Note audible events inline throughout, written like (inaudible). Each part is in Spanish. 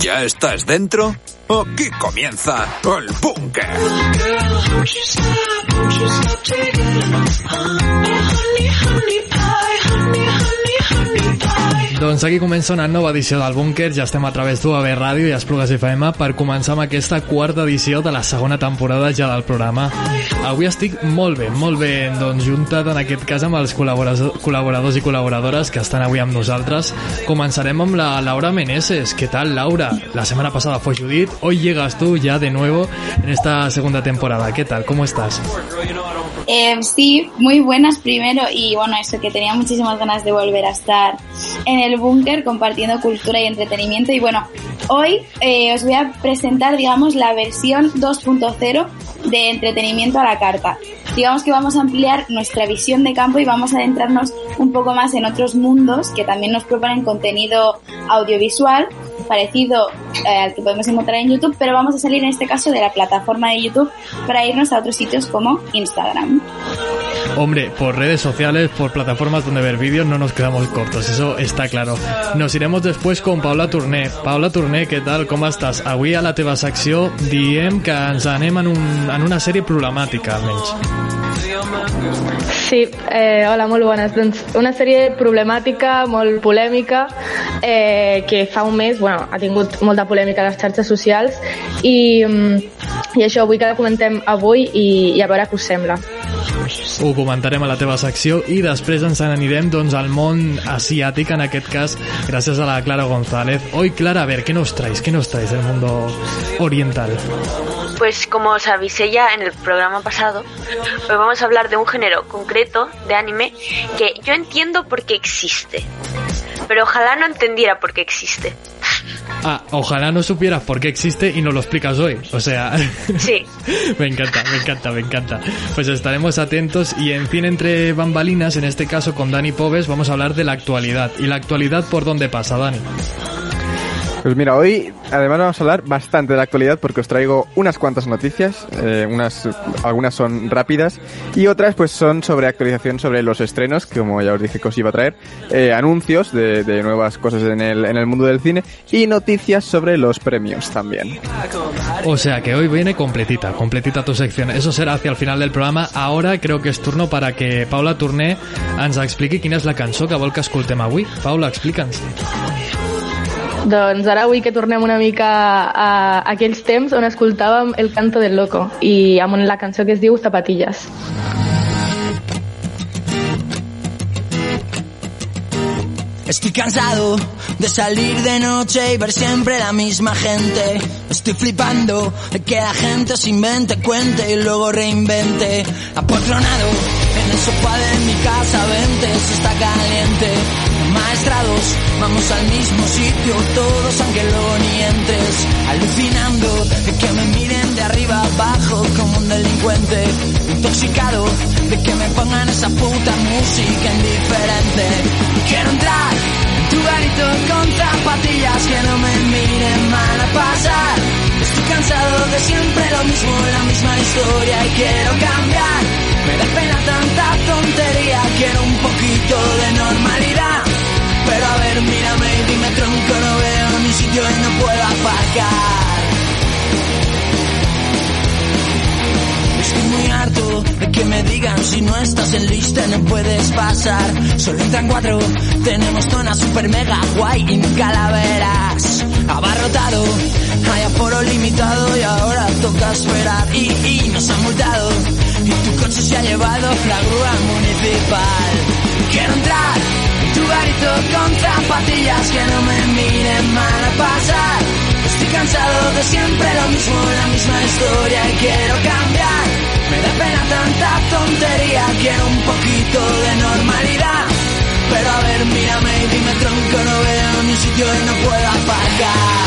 ¿Ya estás dentro? Aquí comienza el búnker. Doncs aquí comença una nova edició del Búnker, ja estem a través d'UAB Ràdio i Esplugues FM per començar amb aquesta quarta edició de la segona temporada ja del programa. Avui estic molt bé, molt bé doncs, juntat en aquest cas amb els col·laboradors, i col·laboradores que estan avui amb nosaltres. Començarem amb la Laura Meneses. ¿Qué tal, Laura? La semana pasada fue Judith, hoy llegas tú ya de nuevo en esta segunda temporada. ¿Qué tal? ¿Cómo estás? Eh, sí, muy buenas primero y bueno, eso que tenía muchísimas ganas de volver a estar en el búnker compartiendo cultura y entretenimiento y bueno, hoy eh, os voy a presentar digamos la versión 2.0 de entretenimiento a la carta. Digamos que vamos a ampliar nuestra visión de campo y vamos a adentrarnos un poco más en otros mundos que también nos proponen contenido audiovisual parecido eh, al que podemos encontrar en YouTube, pero vamos a salir en este caso de la plataforma de YouTube para irnos a otros sitios como Instagram. Hombre, por redes sociales, por plataformas donde ver vídeos no nos quedamos cortos, eso está claro. Nos iremos después con Paula Torné. Paula Torné, què tal? Com estàs? Avui a la teva secció diem que ens anem en, un, en una sèrie problemàtica, almenys. Sí, eh, hola, molt bones. Doncs una sèrie problemàtica, molt polèmica, eh, que fa un mes bueno, ha tingut molta polèmica a les xarxes socials i, mm, i això vull que la comentem avui i, i a veure què us sembla. Ho comentarem a la teva secció i després ens n'anirem doncs, al món asiàtic, en aquest cas, gràcies a la Clara González. Hoy, Clara, a ver, ¿qué nos traes? ¿Qué nos traes del mundo oriental? Pues como os avisé ya en el programa pasado, hoy vamos a hablar de un género concreto de anime que yo entiendo por qué existe, pero ojalá no entendiera por qué existe. Ah, ojalá no supieras por qué existe y nos lo explicas hoy. O sea, Sí, (laughs) me encanta, me encanta, me encanta. Pues estaremos atentos y en Cine entre bambalinas, en este caso con Dani Pobes, vamos a hablar de la actualidad. ¿Y la actualidad por dónde pasa, Dani? Pues mira, hoy además vamos a hablar bastante de la actualidad porque os traigo unas cuantas noticias, eh, unas, algunas son rápidas y otras pues son sobre actualización sobre los estrenos, que como ya os dije que os iba a traer, eh, anuncios de, de nuevas cosas en el, en el mundo del cine y noticias sobre los premios también. O sea que hoy viene completita, completita tu sección. Eso será hacia el final del programa. Ahora creo que es turno para que Paula Torné ens expliqui quina és la cançó que vol que escoltem. Paula, explica'ns. Doncs ara vull que tornem una mica a, aquells temps on escoltàvem el canto del loco i amb la cançó que es diu Zapatillas. Estoy cansado de salir de noche y ver siempre la misma gente. Estoy flipando de que la gente se invente, cuente y luego reinvente. Apotronado en el sofá de mi casa, vente, si está caliente. Maestrados, vamos al mismo sitio, todos aunque luego ni entres. Alucinando de que me miren de arriba abajo como un delincuente. Intoxicado de que me pongan esa puta música indiferente. Quiero entrar en tu garito con zapatillas que no me miren mal a pasar. Estoy cansado de siempre lo mismo, la misma historia y quiero cambiar. Veo ni sitio y no puedo aparcar. Estoy muy harto de que me digan si no estás en lista no puedes pasar. Solo entran cuatro, tenemos zona super mega guay y nunca la verás. Abarrotado, hay aforo limitado y ahora toca esperar. Y, y nos han multado y tu coche se ha llevado la grúa municipal. Quiero entrar en tu garito con zapatillas que no me miren mal a pasar. Estoy cansado de siempre lo mismo, la misma historia y quiero cambiar. Me da pena tanta tontería, quiero un poquito de normalidad. Pero a ver, mírame y dime tronco, no veo ni sitio y no puedo aparcar.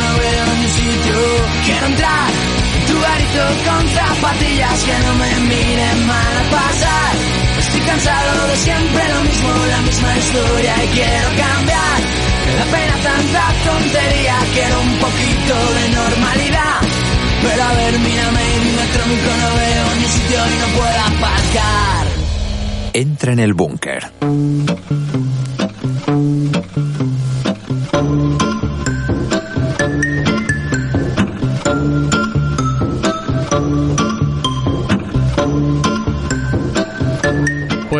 Quiero entrar en tu garito con zapatillas que no me miren mal a pasar. Estoy cansado de siempre lo mismo, la misma historia y quiero cambiar. Me pena tanta tontería, quiero un poquito de normalidad. Pero a ver, mírame y dime tronco, no veo ni sitio y no puedo aparcar. Entra en el búnker.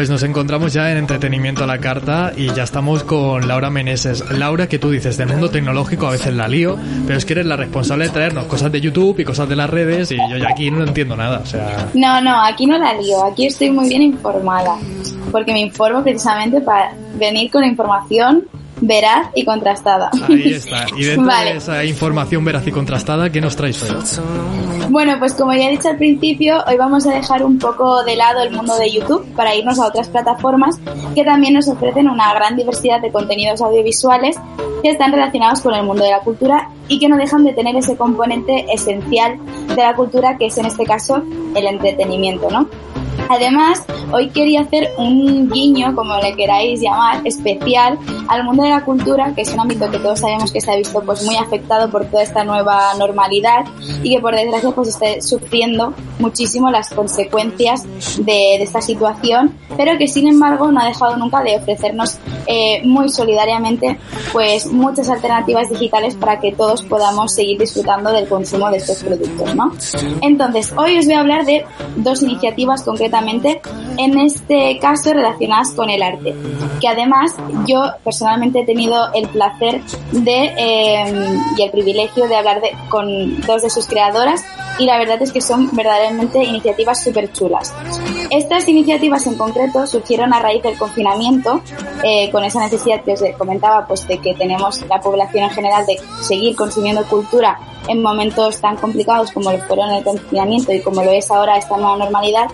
Pues nos encontramos ya en entretenimiento a la carta y ya estamos con Laura Meneses. Laura, que tú dices, del mundo tecnológico a veces la lío, pero es que eres la responsable de traernos cosas de YouTube y cosas de las redes y yo ya aquí no entiendo nada. No, no, aquí no la lío, aquí estoy muy bien informada, porque me informo precisamente para venir con información veraz y contrastada. Ahí está. (laughs) Y dentro Vale. de esa información veraz y contrastada, ¿qué nos traes hoy? Bueno, pues como ya he dicho al principio, hoy vamos a dejar un poco de lado el mundo de YouTube para irnos a otras plataformas que también nos ofrecen una gran diversidad de contenidos audiovisuales que están relacionados con el mundo de la cultura y que no dejan de tener ese componente esencial de la cultura que es en este caso el entretenimiento, ¿no? Además, hoy quería hacer un guiño, como le queráis llamar, especial al mundo de la cultura, que es un ámbito que todos sabemos que se ha visto pues muy afectado por toda esta nueva normalidad y que por desgracia pues está sufriendo muchísimo las consecuencias de, de esta situación, pero que sin embargo no ha dejado nunca de ofrecernos eh, muy solidariamente pues muchas alternativas digitales para que todos podamos seguir disfrutando del consumo de estos productos, ¿no? Entonces, hoy os voy a hablar de dos iniciativas concretamente, en este caso relacionadas con el arte, que además yo personalmente he tenido el placer de eh, y el privilegio de hablar de, con dos de sus creadoras y la verdad es que son verdaderamente iniciativas súper chulas. Estas iniciativas en concreto surgieron a raíz del confinamiento, eh, con esa necesidad que os comentaba, pues de que tenemos la población en general de seguir consumiendo cultura en momentos tan complicados como lo fueron el confinamiento y como lo es ahora esta nueva normalidad.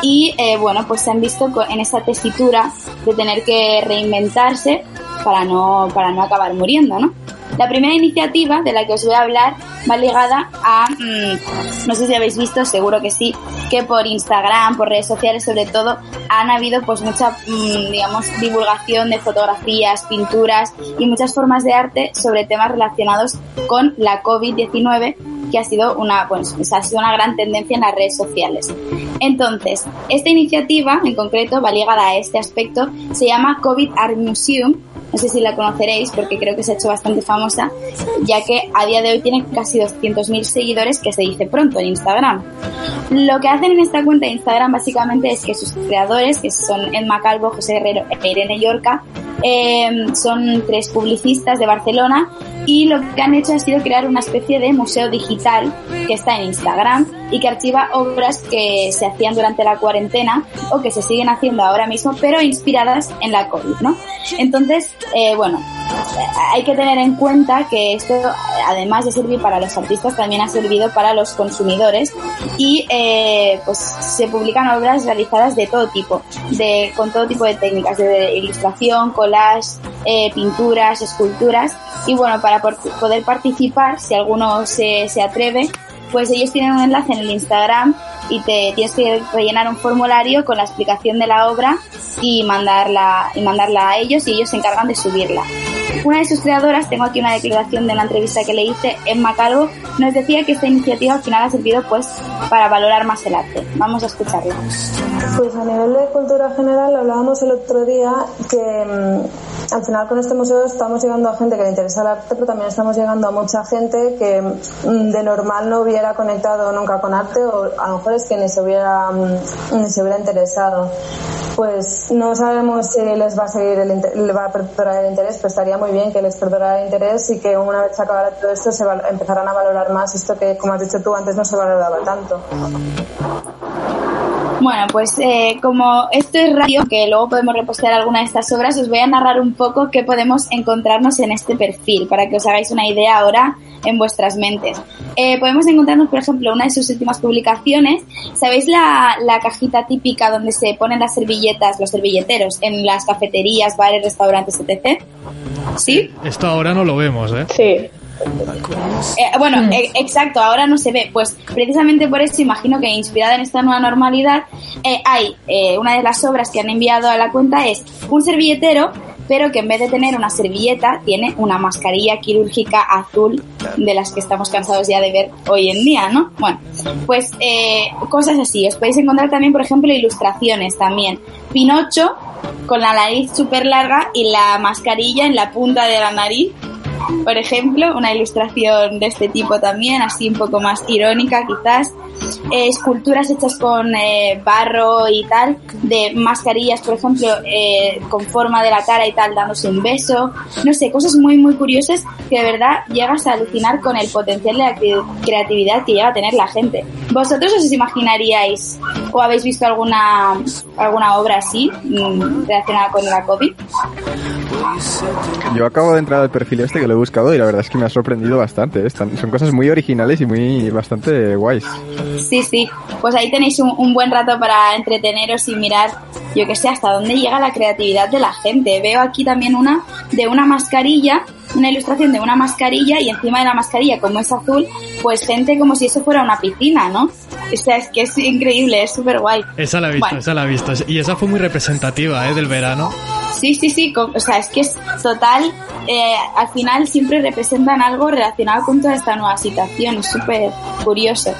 Y eh, bueno, pues se han visto en esa tesitura de tener que reinventarse para no, para no acabar muriendo, ¿no? La primera iniciativa de la que os voy a hablar va ligada a, mm, no sé si habéis visto, seguro que sí, que por Instagram, por redes sociales sobre todo, han habido pues mucha, mm, digamos, divulgación de fotografías, pinturas y muchas formas de arte sobre temas relacionados con la COVID-19 que ha sido una, pues, ha sido una gran tendencia en las redes sociales. Entonces, esta iniciativa en concreto va ligada a este aspecto, se llama COVID Art Museum, no sé si la conoceréis porque creo que se ha hecho bastante famosa, ya que a día de hoy tiene casi 200.000 seguidores, que se dice pronto en Instagram. Lo que hacen en esta cuenta de Instagram básicamente es que sus creadores, que son Emma Calvo, José Herrero e Irene Yorca, eh, son tres publicistas de Barcelona y lo que han hecho ha sido crear una especie de museo digital que está en Instagram y que archiva obras que se hacían durante la cuarentena o que se siguen haciendo ahora mismo, pero inspiradas en la COVID, ¿no? Entonces, eh, bueno, hay que tener en cuenta que esto, además de servir para los artistas, también ha servido para los consumidores y eh, pues se publican obras realizadas de todo tipo, de con todo tipo de técnicas, de ilustración, collage, eh, pinturas, esculturas y bueno, para por- poder participar, si alguno se, se atreve, pues ellos tienen un enlace en el Instagram y te tienes que rellenar un formulario con la explicación de la obra y mandarla y mandarla a ellos y ellos se encargan de subirla. Una de sus creadoras, tengo aquí una declaración de una entrevista que le hice, Emma Calvo, nos decía que esta iniciativa al final ha servido pues para valorar más el arte. Vamos a escucharla. Pues a nivel de cultura general hablábamos el otro día que mm, al final con este museo estamos llegando a gente que le interesa el arte, pero también estamos llegando a mucha gente que mm, de normal no hubiera conectado nunca con arte o a lo mejor es que ni se hubiera, mm, ni se hubiera interesado. Pues no sabemos si les va a seguir el, le va a el interés, pero estaría muy bien que les perdurara el interés y que una vez se acabara todo esto se empezaran a valorar más esto que, como has dicho tú, antes no se valoraba tanto. Bueno, pues eh, como esto es radio, que luego podemos repostear alguna de estas obras, os voy a narrar un poco qué podemos encontrarnos en este perfil, para que os hagáis una idea ahora en vuestras mentes. Eh, podemos encontrarnos, por ejemplo, una de sus últimas publicaciones. ¿Sabéis la, la cajita típica donde se ponen las servilletas, los servilleteros, en las cafeterías, bares, restaurantes, etc.? ¿Sí? Esto ahora no lo vemos, ¿eh? Sí. Eh, bueno, eh, exacto, ahora no se ve. Pues precisamente por eso imagino que inspirada en esta nueva normalidad, eh, hay una de las obras que han enviado a la cuenta es un servilletero, pero que en vez de tener una servilleta, tiene una mascarilla quirúrgica azul de las que estamos cansados ya de ver hoy en día, ¿no? Bueno, pues cosas así. Os podéis encontrar también, por ejemplo, ilustraciones también. Pinocho con la nariz súper larga y la mascarilla en la punta de la nariz por ejemplo, una ilustración de este tipo también, así un poco más irónica quizás. Eh, esculturas hechas con eh, barro y tal, de mascarillas, por ejemplo, eh, con forma de la cara y tal, dándose un beso. No sé, cosas muy, muy curiosas que de verdad llegas a alucinar con el potencial de la cre- creatividad que llega a tener la gente. ¿Vosotros os imaginaríais o habéis visto alguna, alguna obra así mm, relacionada con la COVID? Yo acabo de entrar al perfil este que lo he buscado y la verdad es que me ha sorprendido bastante. ¿eh? Están- son cosas muy originales y muy bastante guays. Sí, sí. Pues ahí tenéis un, un buen rato para entreteneros y mirar, yo que sé, hasta dónde llega la creatividad de la gente. Veo aquí también una de una mascarilla, una ilustración de una mascarilla y encima de la mascarilla, como es azul, pues gente como si eso fuera una piscina, ¿no? O sea, es que es increíble, es súper guay. Esa la he visto, Bueno. esa la he visto. Y esa fue muy representativa, ¿eh? Del verano. Sí, sí, sí, o sea, es que es total, eh, al final siempre representan algo relacionado con toda esta nueva situación, es súper curioso.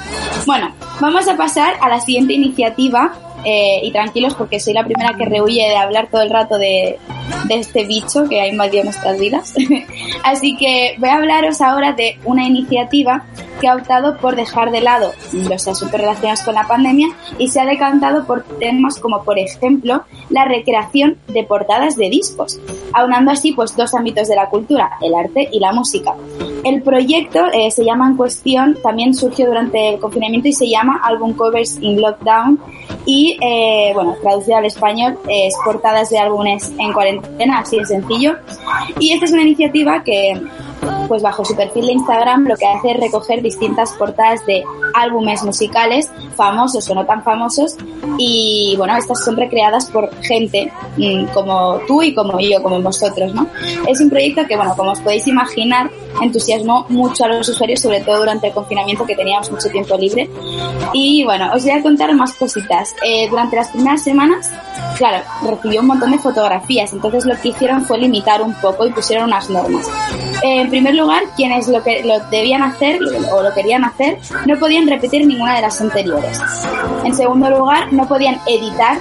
Bueno, vamos a pasar a la siguiente iniciativa, eh, y tranquilos porque soy la primera que rehuye de hablar todo el rato de, de este bicho que ha invadido nuestras vidas. (laughs) Así que voy a hablaros ahora de una iniciativa que ha optado por dejar de lado los asuntos relacionados con la pandemia y se ha decantado por temas como, por ejemplo, la recreación de portadas de discos, aunando así pues dos ámbitos de la cultura, el arte y la música. El proyecto eh, se llama en cuestión, también surgió durante el confinamiento y se llama Album Covers in Lockdown y, eh, bueno, traducido al español, es portadas de álbumes en cuarentena, así de sencillo. Y esta es una iniciativa que, pues bajo su perfil de Instagram, lo que hace es recoger distintas portadas de álbumes musicales, famosos o no tan famosos, y bueno, estas son recreadas por gente mm, como tú y como yo, como vosotros, ¿no? Es un proyecto que, bueno, como os podéis imaginar, entusiasmó mucho a los usuarios, sobre todo durante el confinamiento que teníamos mucho tiempo libre. Y bueno, os voy a contar más cositas. Eh, durante las primeras semanas, claro, recibió un montón de fotografías, entonces lo que hicieron fue limitar un poco y pusieron unas normas. Eh, primer lugar, quienes lo que lo debían hacer o lo querían hacer no podían repetir ninguna de las anteriores. En segundo lugar, no podían editar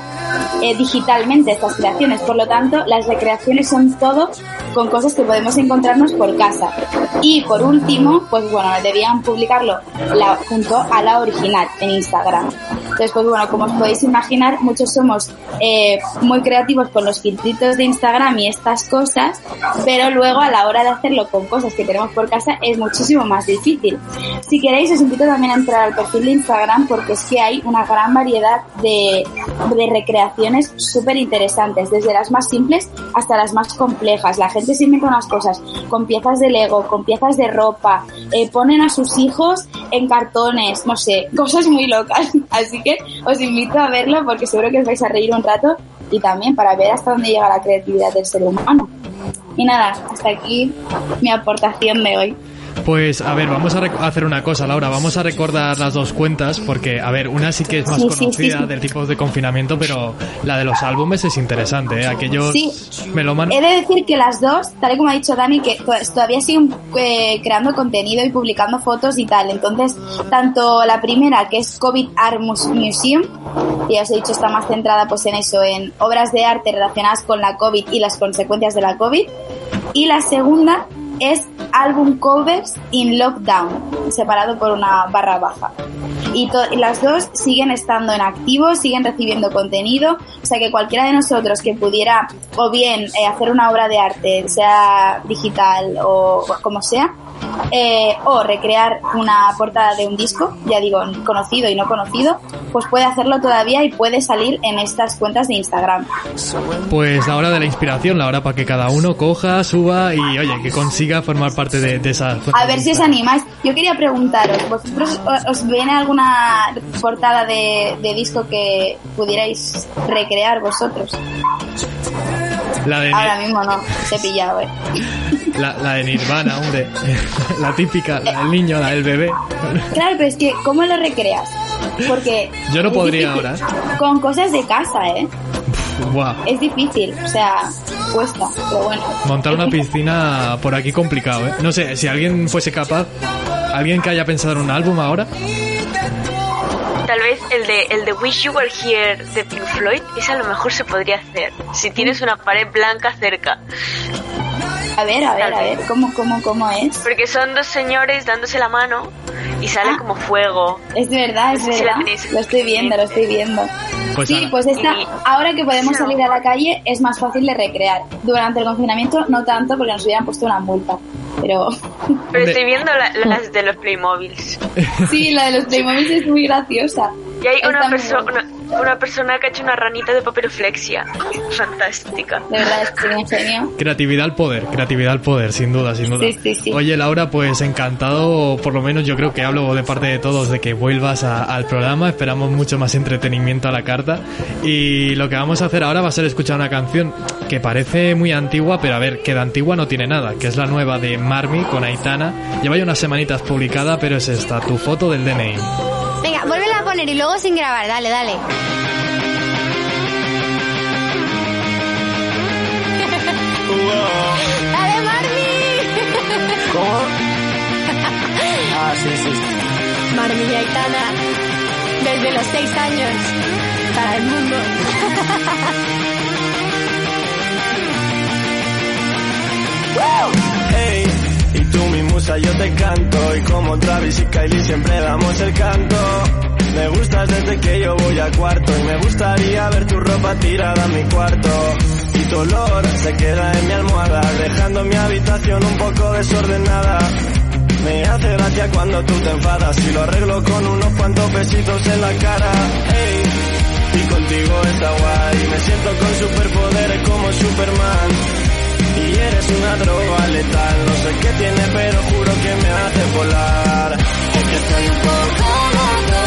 eh, digitalmente estas creaciones, por lo tanto, las recreaciones son todo con cosas que podemos encontrarnos por casa. Y por último, pues bueno, debían publicarlo junto a la original en Instagram. Entonces, pues bueno, como os podéis imaginar, muchos somos eh, muy creativos con los filtritos de Instagram y estas cosas, pero luego a la hora de hacerlo con cosas que tenemos por casa es muchísimo más difícil. Si queréis, os invito también a entrar al perfil de Instagram porque es que hay una gran variedad de, de recreaciones súper interesantes, desde las más simples hasta las más complejas. La gente se inventa unas cosas con piezas de Lego, con piezas de ropa, eh, ponen a sus hijos en cartones, no sé, cosas muy locas. (laughs) Así que os invito a verlo porque seguro que os vais a reír un rato y también para ver hasta dónde llega la creatividad del ser humano. Y nada, hasta aquí mi aportación de hoy. Pues a ver, vamos a hacer una cosa, Laura. Vamos a recordar las dos cuentas porque, a ver, una sí que es más Sí, conocida sí, sí. del tipo de confinamiento, pero la de los álbumes es interesante, ¿eh? Aquellos Sí. He de decir que las dos, tal y como ha dicho Dani, que to- todavía siguen eh, creando contenido y publicando fotos y tal. Entonces, tanto la primera, que es COVID Art Mus- Museum, ya os he dicho está más centrada pues en eso, en obras de arte relacionadas con la COVID y las consecuencias de la COVID. Y la segunda es álbum covers in lockdown, separado por una barra baja. Y, las dos siguen estando en activo, siguen recibiendo contenido, o sea que cualquiera de nosotros que pudiera o bien eh, hacer una obra de arte, sea digital o como sea, eh, o recrear una portada de un disco, ya digo, conocido y no conocido, pues puede hacerlo todavía y puede salir en estas cuentas de Instagram. Pues la hora de la inspiración, la hora para que cada uno coja, suba y oye, que consiga formar parte de, de esa... A ver si os animáis. Yo quería preguntaros, ¿vosotros os viene alguna portada de, de disco que pudierais recrear vosotros? La de Ahora mismo no, se he pillado, eh. La, la de Nirvana, hombre. (laughs) La típica, la del niño, la del bebé. Claro, pero es que, ¿cómo lo recreas? Porque... (laughs) Yo no es podría difícil. ahora. Con cosas de casa, ¿eh? Buah. Es difícil, o sea, cuesta, pero bueno. Montar una piscina por aquí complicado, ¿eh? No sé, si alguien fuese capaz, alguien que haya pensado en un álbum ahora, Tal vez el de, el de Wish You Were Here de Pink Floyd, ese a lo mejor se podría hacer. Si tienes una pared blanca cerca. A ver, a ver, a ver, ¿cómo, cómo, cómo es? Porque son dos señores dándose la mano y sale como fuego. Es verdad, es No sé verdad. Lo estoy viendo, lo estoy viendo. Pues sí, ahora. pues esta, ahora que podemos Sí. salir a la calle es más fácil de recrear. Durante el confinamiento no tanto porque nos hubieran puesto una multa. Pero Pero estoy viendo la- las de los Playmobils. (laughs) sí, la de los Playmobil es muy graciosa. Y hay una, Está muy perso- buena. una, una persona que ha hecho una ranita de papiroflexia. (laughs) Fantástica. De verdad, es que un genio. creatividad al poder, creatividad al poder, sin duda, sin duda. Sí, sí, sí. Oye, Laura, pues encantado, por lo menos yo creo que hablo de parte de todos, de que vuelvas a- al programa. Esperamos mucho más entretenimiento a la carta. Y lo que vamos a hacer ahora va a ser escuchar una canción que parece muy antigua, pero a ver, que de antigua no tiene nada, que es la nueva de Marmi con Aitana. Lleva ya unas semanitas publicada, pero es esta, tu foto del DNI. Poner y luego sin grabar, dale, dale. ¡Dale, Marmi! ¿Cómo? (laughs) Ah, sí, sí. Marmi y Aitana, desde los seis años, para el mundo. (laughs) Hey, y tú mi musa yo te canto y como Travis y Kylie siempre damos el canto. Me gustas desde que yo voy a cuarto y me gustaría ver tu ropa tirada en mi cuarto. Y tu olor se queda en mi almohada, dejando mi habitación un poco desordenada. Me hace gracia cuando tú te enfadas y lo arreglo con unos cuantos besitos en la cara. Hey, y contigo está guay, me siento con superpoderes como Superman. Y eres una droga letal, no sé qué tiene, pero juro que me hace volar. Es estoy un poco loco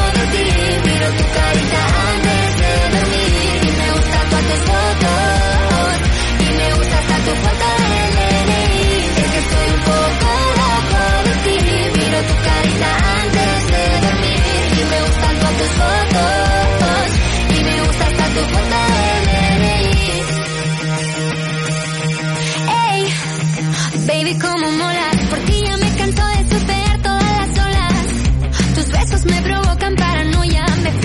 miro tu carita antes de dormir y me todas tus fotos y me gusta hasta tu foto del DNI. Es que estoy un poco loco de ti, miro tu carita antes de dormir y me gustan todas tus fotos y me gusta hasta tu foto del DNI. Ey, baby, como molas, por ti ya me canso de surfear todas las olas. Tus besos me provocan paranoia,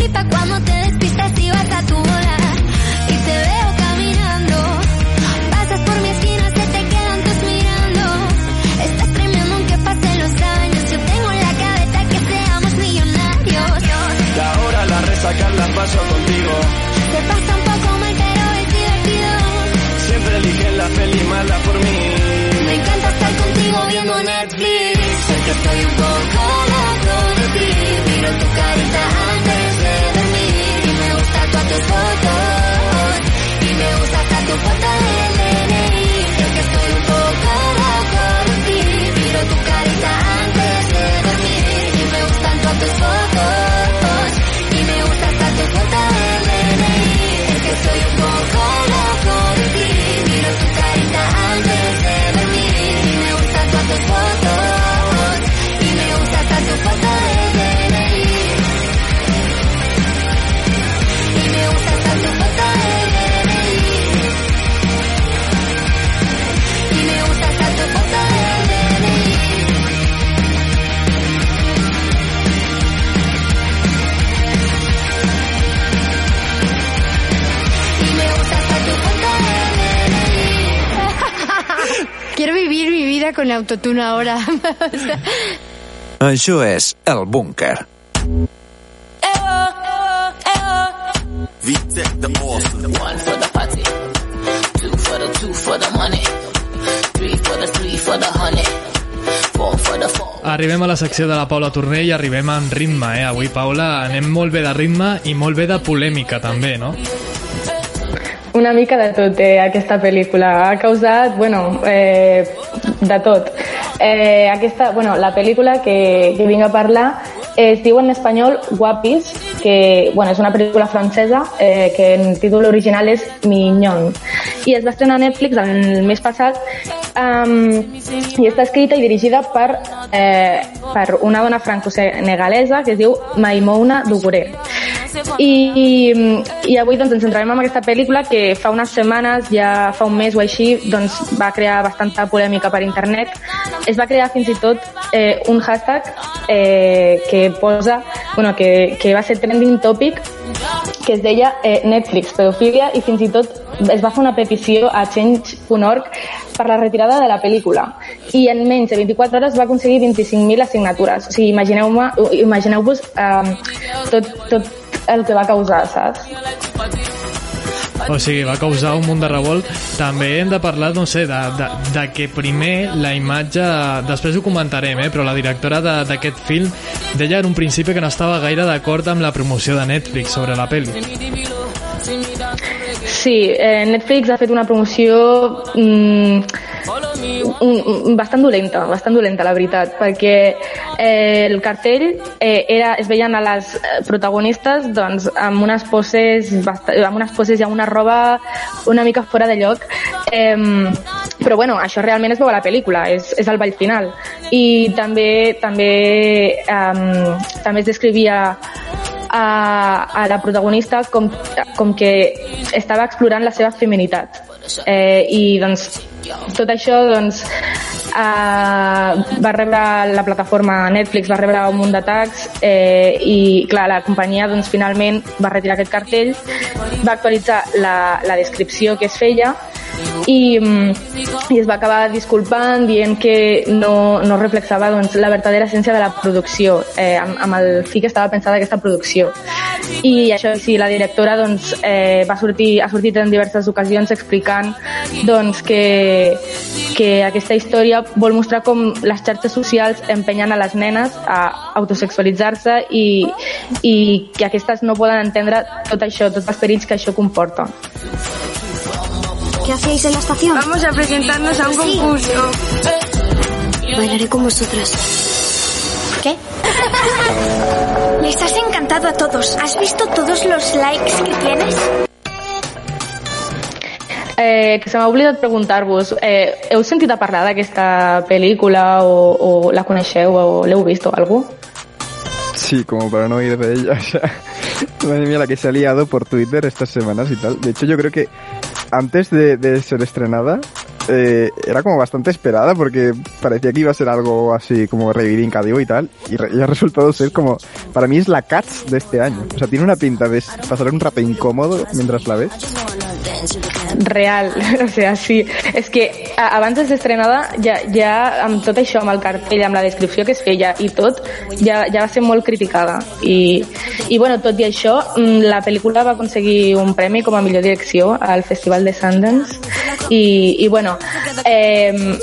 flipa cuando te despistas y vas a tu bola. Y te veo caminando, pasas por mi esquina, se te quedan tus mirando. Estás tremendo aunque pasen los años, yo tengo en la cabeza que seamos millonarios. Y ahora la resaca la paso contigo. Se pasa un poco mal pero es divertido. Siempre eligen la peli mala por mí. Me encanta estar contigo viendo Netflix. Sé que estoy un poco loco de ti. Miro tu carita Shakira con autotune ahora. (laughs) Això és El Búnquer. One for the party, two for the two for the money, three for the three for the honey, the. Arribem a la secció de la Paula Torner i arribem en ritme, eh? Avui, Paula, anem molt bé de ritme i molt bé de polèmica, també, no? Una mica de tot, eh, aquesta pel·lícula. Ha causat, bueno, eh, de tot. Eh, aquesta, bueno, la pel·lícula que, que vinc a parlar es diu en espanyol Guapis, que bueno, és una pel·lícula francesa eh, que en títol original és Mignon. I es va estrenar a Netflix el mes passat um, i està escrita i dirigida per, eh, per una dona franco-senegalesa que es diu Maimouna Duguré. I, i avui doncs, ens centrarem en aquesta pel·lícula que fa unes setmanes, ja fa un mes o així, doncs, va crear bastanta polèmica per internet. Es va crear fins i tot eh, un hashtag eh, que posa, bueno, que, que va ser trending topic que es deia eh, Netflix, pedofilia i fins i tot es va fer una petició a change.org per la retirada de la pel·lícula i en menys de 24 hores va aconseguir 25.000 assignatures. O sigui, imagineu-vos imagineu eh, tot, tot el que va causar, saps? O sigui, va causar un munt de revolt. També hem de parlar, no sé, de, de, de que primer la imatge... Després ho comentarem, eh? però la directora de- d'aquest film deia en un principi que no estava gaire d'acord amb la promoció de Netflix sobre la pel·li. Sí, eh, Netflix ha fet una promoció mm, un- bastant dolenta, bastant dolenta, la veritat, perquè eh, el cartell eh, era, es veien a les eh, protagonistes doncs, amb unes poses amb unes poses i amb una roba una mica fora de lloc eh, però bueno, això realment es veu a la pel·lícula, és, és el ball final i també també, eh, també es descrivia a, a la protagonista com, com que estava explorant la seva feminitat. Eh, I doncs tot això doncs, eh, va rebre la plataforma Netflix va rebre un munt d'atacs eh, i clar, la companyia doncs, finalment va retirar aquest cartell va actualitzar la, la descripció que es feia i, mm, i es va acabar disculpant dient que no, no reflexava doncs, la verdadera essència de la producció eh, amb, amb el fi que estava pensada aquesta producció i això sí, la directora doncs, eh, va sortir, ha sortit en diverses ocasions explicant doncs, que, que aquesta història vol mostrar com les xarxes socials empenyen a les nenes a autosexualitzar-se i, i que aquestes no poden entendre tot això, tots els perills que això comporta. ¿Qué hacéis en la estación? Vamos a presentarnos a un Sí. concurso. Bailaré con vosotras. ¿Qué? (laughs) Les has encantado a todos. ¿Has visto todos los likes que tienes? Eh, que se m'ha oblidat preguntar-vos, eh, heu sentit a parlar d'aquesta pel·lícula o, o la coneixeu o l'heu vist o algú? Sí, como para no oír de ella. O (laughs) sea, madre mía, la que se ha liado por Twitter estas semanas y tal. De hecho, yo creo que antes de, ser estrenada, eh, era como bastante esperada porque parecía que iba a ser algo así como reivindicativo y tal. Y, re- y ha resultado ser como, para mí es la Cats de este año. O sea, tiene una pinta de pasar un rape incómodo mientras la ves. Real, (laughs) o sigui, sí. És que abans de ser estrenada, ja, ja amb tot això, amb el cartell, amb la descripció que es feia i tot, ja, ja va ser molt criticada. I, i bueno, tot i això, mm, la pel·lícula va aconseguir un premi com a millor direcció al Festival de Sundance. I, i bueno, eh,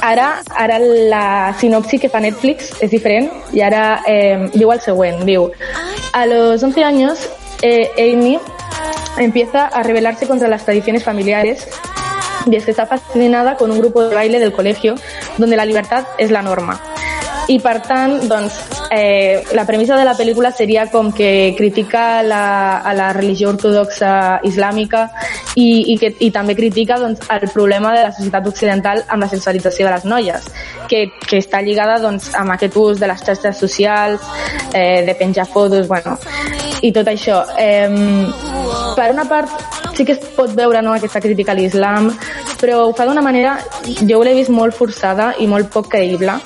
ara, ara la sinopsi que fa Netflix és diferent i ara eh, diu el següent, diu A los 11 años, eh, Amy empieza a rebelarse contra las tradiciones familiares y es que está fascinada con un grupo de baile del colegio donde la libertad es la norma. I per tant, doncs, eh, la premissa de la pel·lícula seria com que critica la, a la religió ortodoxa islàmica i, i, que, i també critica doncs, el problema de la societat occidental amb la sexualització de les noies, que, que està lligada doncs, amb aquest ús de les xarxes socials, eh, de penjar fotos, bueno, i tot això. Eh, per una part, sí que es pot veure no, aquesta crítica a l'islam, però ho fa d'una manera, jo l'he vist molt forçada i molt poc creïble,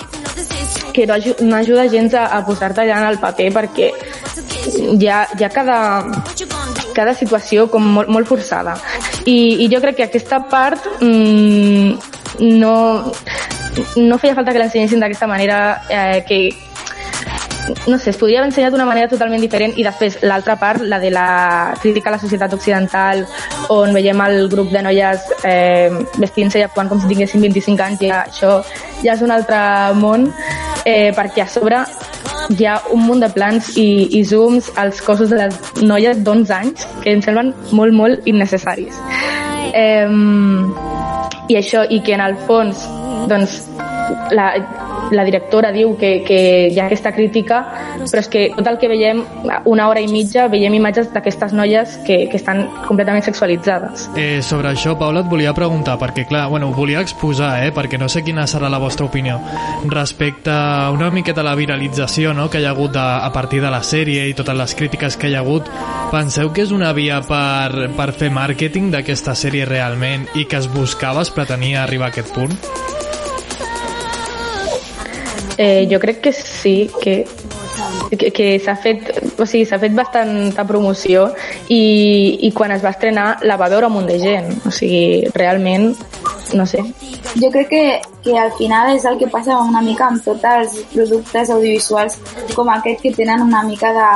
que no, no ajuda gens a, a posar-te allà en el paper perquè hi ha, hi ha cada, cada situació com molt, molt forçada. I, I jo crec que aquesta part mm, no... no feia falta que l'ensenyessin d'aquesta manera eh, que no sé, es podria haver ensenyat d'una manera totalment diferent i després l'altra part, la de la crítica a la societat occidental on veiem el grup de noies eh, vestint-se i actuant com si tinguessin 25 anys ja, això ja és un altre món eh, perquè a sobre hi ha un munt de plans i, i zooms als cossos de les noies d'11 anys que em semblen molt, molt innecessaris. Eh, I això, i que en el fons, doncs, la, la directora diu que, que hi ha aquesta crítica, però és que tot el que veiem, una hora i mitja, veiem imatges d'aquestes noies que, que estan completament sexualitzades. Eh, sobre això, Paula, et volia preguntar, perquè clar, bueno, volia exposar, eh, perquè no sé quina serà la vostra opinió, respecte a una miqueta la viralització no?, que hi ha hagut a, a partir de la sèrie i totes les crítiques que hi ha hagut, penseu que és una via per, per fer màrqueting d'aquesta sèrie realment i que es buscava, es pretenia arribar a aquest punt? Eh, jo crec que sí, que, que, que s'ha fet, o sigui, s'ha fet bastanta promoció i, i quan es va estrenar la va veure un munt de gent. O sigui, realment, no sé. Jo crec que, que al final és el que passa una mica amb tots els productes audiovisuals com aquest que tenen una mica de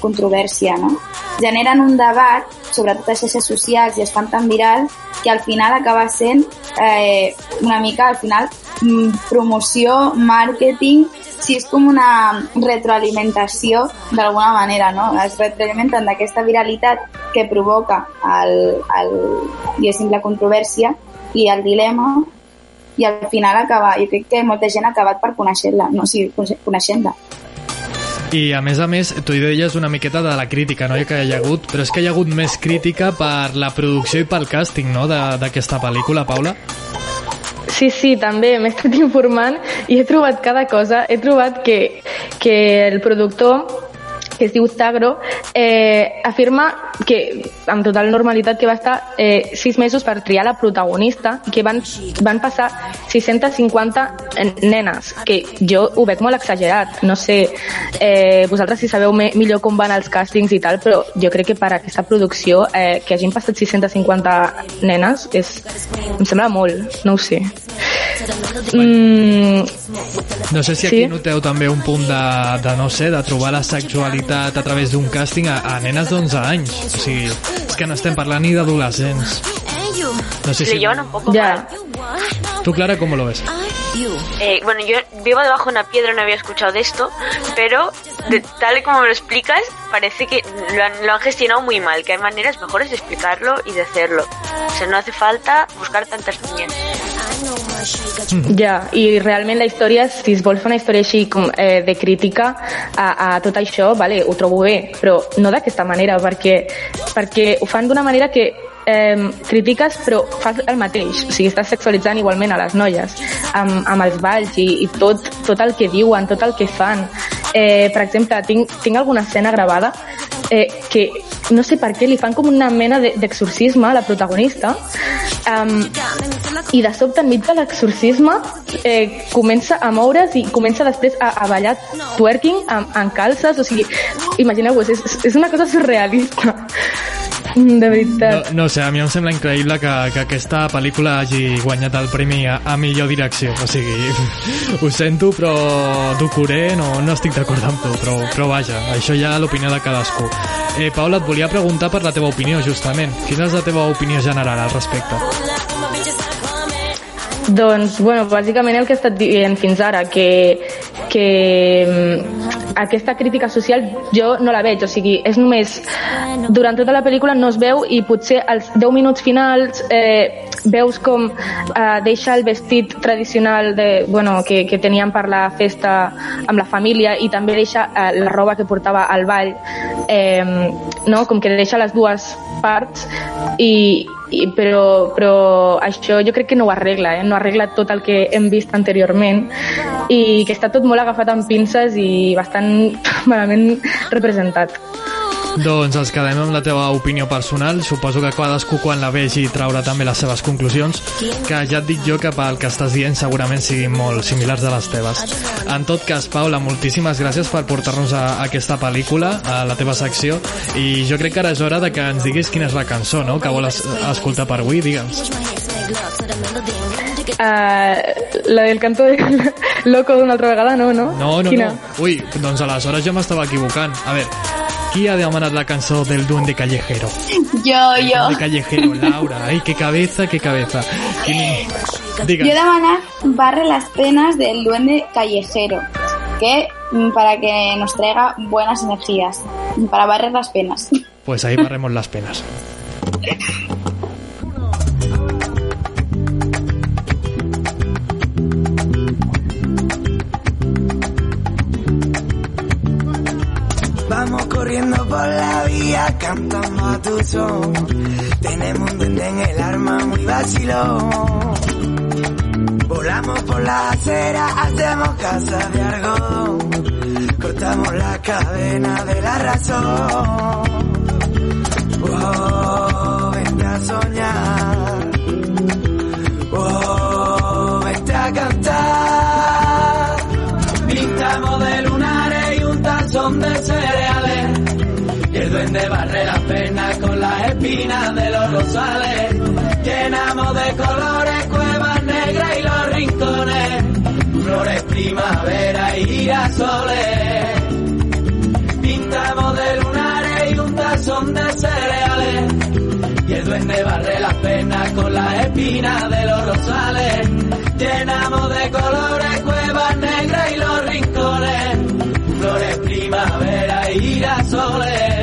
controvèrsia, no? Generen un debat sobre totes les xarxes socials i es fan tan viral que al final acaba sent eh, una mica, al final, mm, promoció, màrqueting, si és com una retroalimentació d'alguna manera, no? Es retroalimenten d'aquesta viralitat que provoca el, el, la controvèrsia i el dilema i al final acaba, jo crec que molta gent ha acabat per conèixer-la, no? O sigui, coneixent-la. I a més a més, tu hi deies una miqueta de la crítica no? que hi ha hagut, però és que hi ha hagut més crítica per la producció i pel càsting no? de- d'aquesta pel·lícula, Paula? Sí, sí, també m'he estat (laughs) informant i he trobat cada cosa. He trobat que, que el productor que es diu Tagro, eh, afirma que amb total normalitat que va estar eh, sis mesos per triar la protagonista i que van, van passar 650 nenes, que jo ho veig molt exagerat. No sé, eh, vosaltres si sabeu me, millor com van els càstings i tal, però jo crec que per aquesta producció eh, que hagin passat 650 nenes és, em sembla molt, no ho sé. Mm, No sé si Sí. aquí noteu també un punt de, de no sé, de trobar la sexualitat a través d'un càsting a, a nenes d'11 anys. O sigui, és que no estem parlant ni d'adolescents. No sé Le si... llevan un poco ya. ¿Tú, Clara, cómo lo ves? Eh, bueno, yo vivo debajo de una piedra, no había escuchado de esto, pero de, tal y como me lo explicas, parece que lo han, lo han gestionado muy mal, que hay maneras mejores de explicarlo y de hacerlo. O sea, no hace falta buscar tantas niñas. Ja, i realment la història, si es vol fer una història així com, eh, de crítica a, a tot això, vale, ho trobo bé, però no d'aquesta manera, perquè, perquè ho fan d'una manera que eh, critiques però fas el mateix, o sigui, estàs sexualitzant igualment a les noies, amb, amb els balls i, i tot, tot el que diuen, tot el que fan. Eh, per exemple, tinc, tinc alguna escena gravada eh, que no sé per què li fan com una mena de- d'exorcisme a la protagonista. Um, i de sobte enmig de l'exorcisme eh, comença a moure's i comença després a, a ballar twerking amb, amb calces, o sigui, imagineu-vos, és, és una cosa surrealista (laughs) de veritat. No, no sé, a mi em sembla increïble que, que aquesta pel·lícula hagi guanyat el premi a, a millor direcció. O sigui, (laughs) ho sento, però Ducuré no, no estic d'acord amb tu, però, però vaja, això ja l'opinió de cadascú. Eh, Paula, et volia preguntar per la teva opinió, justament. Quina és la teva opinió general al respecte? Doncs, bueno, bàsicament el que he estat dient fins ara, que, que aquesta crítica social jo no la veig, o sigui, és només durant tota la pel·lícula no es veu i potser als 10 minuts finals eh, veus com eh, deixa el vestit tradicional de, bueno, que, que tenien per la festa amb la família i també deixa eh, la roba que portava al ball eh, no? com que deixa les dues parts i, i, però, però això jo crec que no ho arregla, eh? no arregla tot el que hem vist anteriorment i que està tot molt agafat amb pinces i bastant (laughs) malament representat. Doncs ens quedem amb la teva opinió personal. Suposo que cadascú quan la vegi traurà també les seves conclusions, que ja et dic jo que pel que estàs dient segurament siguin molt similars a les teves. En tot cas, Paula, moltíssimes gràcies per portar-nos a, a aquesta pel·lícula, a la teva secció, i jo crec que ara és hora de que ens diguis quina és la cançó, no?, que vols escoltar per avui, digue'ns. Ah, la del canto de (laughs) loco d'una altra vegada, no, no? No, no, Quina? no. Ui, doncs aleshores ja m'estava equivocant. A veure, qui ha demanat la cançó del duende callejero? Jo, jo. Duende callejero, Laura. Ai, qué cabeza, qué cabeza. Quin... Digues. Yo he demanat Barre las penas del duende callejero, que mm, para que nos traiga buenas energías, para barrer las penas. Pues ahí barremos las penas. (laughs) cantando a tu son. Tenemos un duende en el arma muy vacilón. Volamos por la acera, hacemos casa de algodón. Cortamos la cadena de la razón. Oh, vente a soñar. Barre las penas con las espinas de los rosales. Llenamos de colores cuevas negras y los rincones. Flores primavera y girasoles. Pintamos de lunares y un tazón de cereales. Y el duende barre las penas con las espinas de los rosales. Llenamos de colores cuevas negras y los rincones. Flores primavera y girasoles.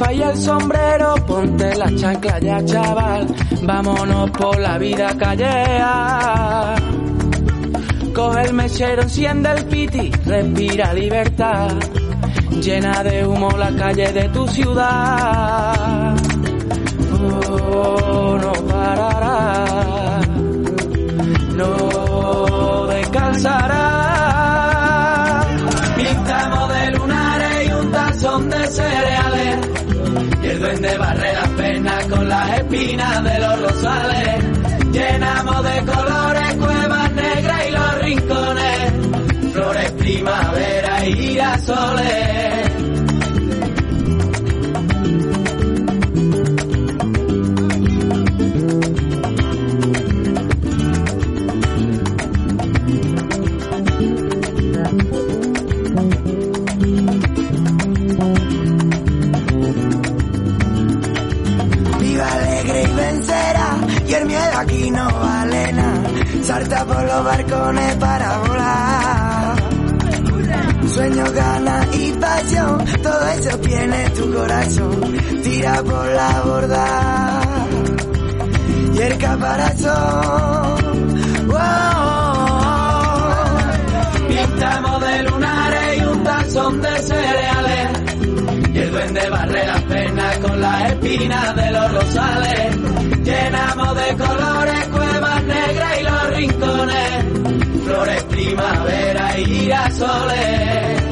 Gafa y el sombrero, ponte la chancla ya, chaval. Vámonos por la vida callea. Coge el mechero, enciende el piti, respira libertad. Llena de humo la calle de tu ciudad. Oh, no parará, no descansará. Las espinas de los rosales. Llenamos de colores cuevas negras y los rincones. Flores primavera y girasoles. Barcones para volar. Sueño, ganas y pasión, todo eso tiene tu corazón. Tira por la borda y el caparazón. Pintamos de lunares y un tazón de cereales. Y el duende barre las penas con las espinas de los rosales. Llenamos de colores rincones. Flores primavera y girasoles.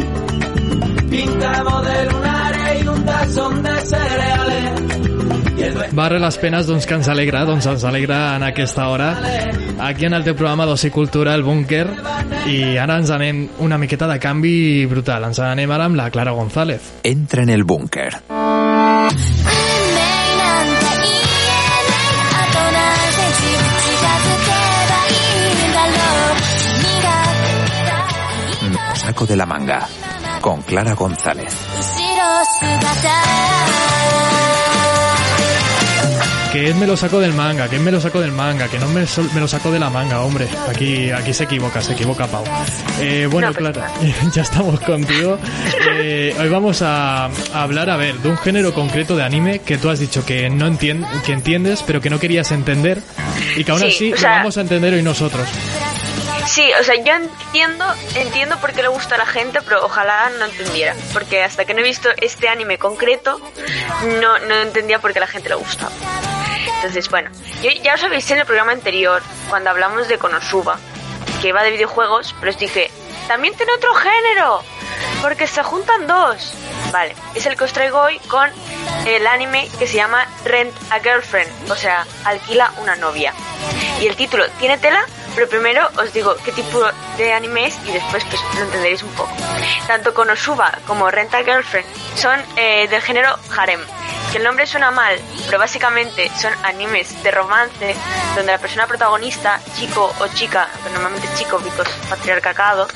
Pintamos de lunares y un tazón de cereales. Barre les penes doncs que ens alegra, doncs ens alegra en aquesta hora aquí en el teu programa d'Oci Cultura, el Búnquer i ara ens anem una miqueta de canvi brutal, ens anem ara amb la Clara González Entra en el búnker.「de la manga con Clara González. Que él me lo sacó del manga, que él me lo sacó del manga, que no me, me lo sacó de la manga, hombre. Aquí, aquí se equivoca, se equivoca Pau. Eh, bueno, no, Clara, (laughs) ya estamos contigo. Eh, hoy vamos a, a, hablar, a ver, de un género concreto de anime que tú has dicho que no que entiendes, pero que no querías entender y que aún sí, así o sea... lo vamos a entender hoy nosotros. Sí, o sea, yo entiendo, entiendo por qué le gusta a la gente, pero ojalá no entendiera. Porque hasta que no he visto este anime concreto, no, no entendía por qué la gente le gustaba. Entonces, bueno, yo ya os avisé en el programa anterior, cuando hablamos de Konosuba, que va de videojuegos, pero os dije, también tiene otro género, porque se juntan dos. Vale, es el que os traigo hoy con el anime que se llama Rent a Girlfriend, o sea, alquila una novia. Y el título tiene tela, pero primero os digo qué tipo de anime es y después pues lo entenderéis un poco. Tanto Konosuba como Rent a Girlfriend son eh, del género harem, que el nombre suena mal, pero básicamente son animes de romance donde la persona protagonista, chico o chica, que normalmente chico, because patriarcado,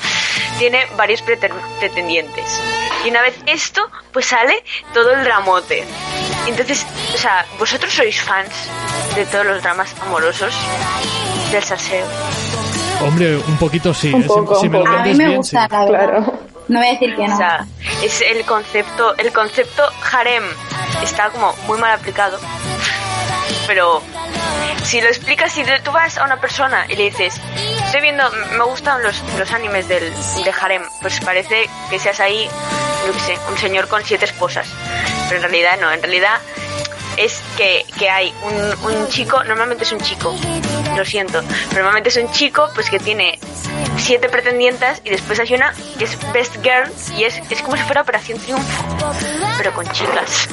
tiene varios prete- pretendientes. Y una vez esto, pues sale todo el dramote. Entonces, o sea, ¿vosotros sois fans de todos los dramas amorosos? Del salseo. Hombre, un poquito sí. Un poco, si, si un me lo. A mí me bien, gusta, sí. la verdad. No voy a decir que no. O sea, es el concepto, el concepto harem está como muy mal aplicado. Pero si lo explicas, si tú vas a una persona y le dices, estoy viendo, me gustan los, los animes del, de harem, pues parece que seas ahí, yo qué sé, un señor con siete esposas. Pero en realidad no, en realidad es que, que hay un, un chico, normalmente es un chico, lo siento, pero normalmente es un chico pues que tiene siete pretendientes y después hay una que es Best Girl y es, es como si fuera Operación Triunfo, pero con chicas.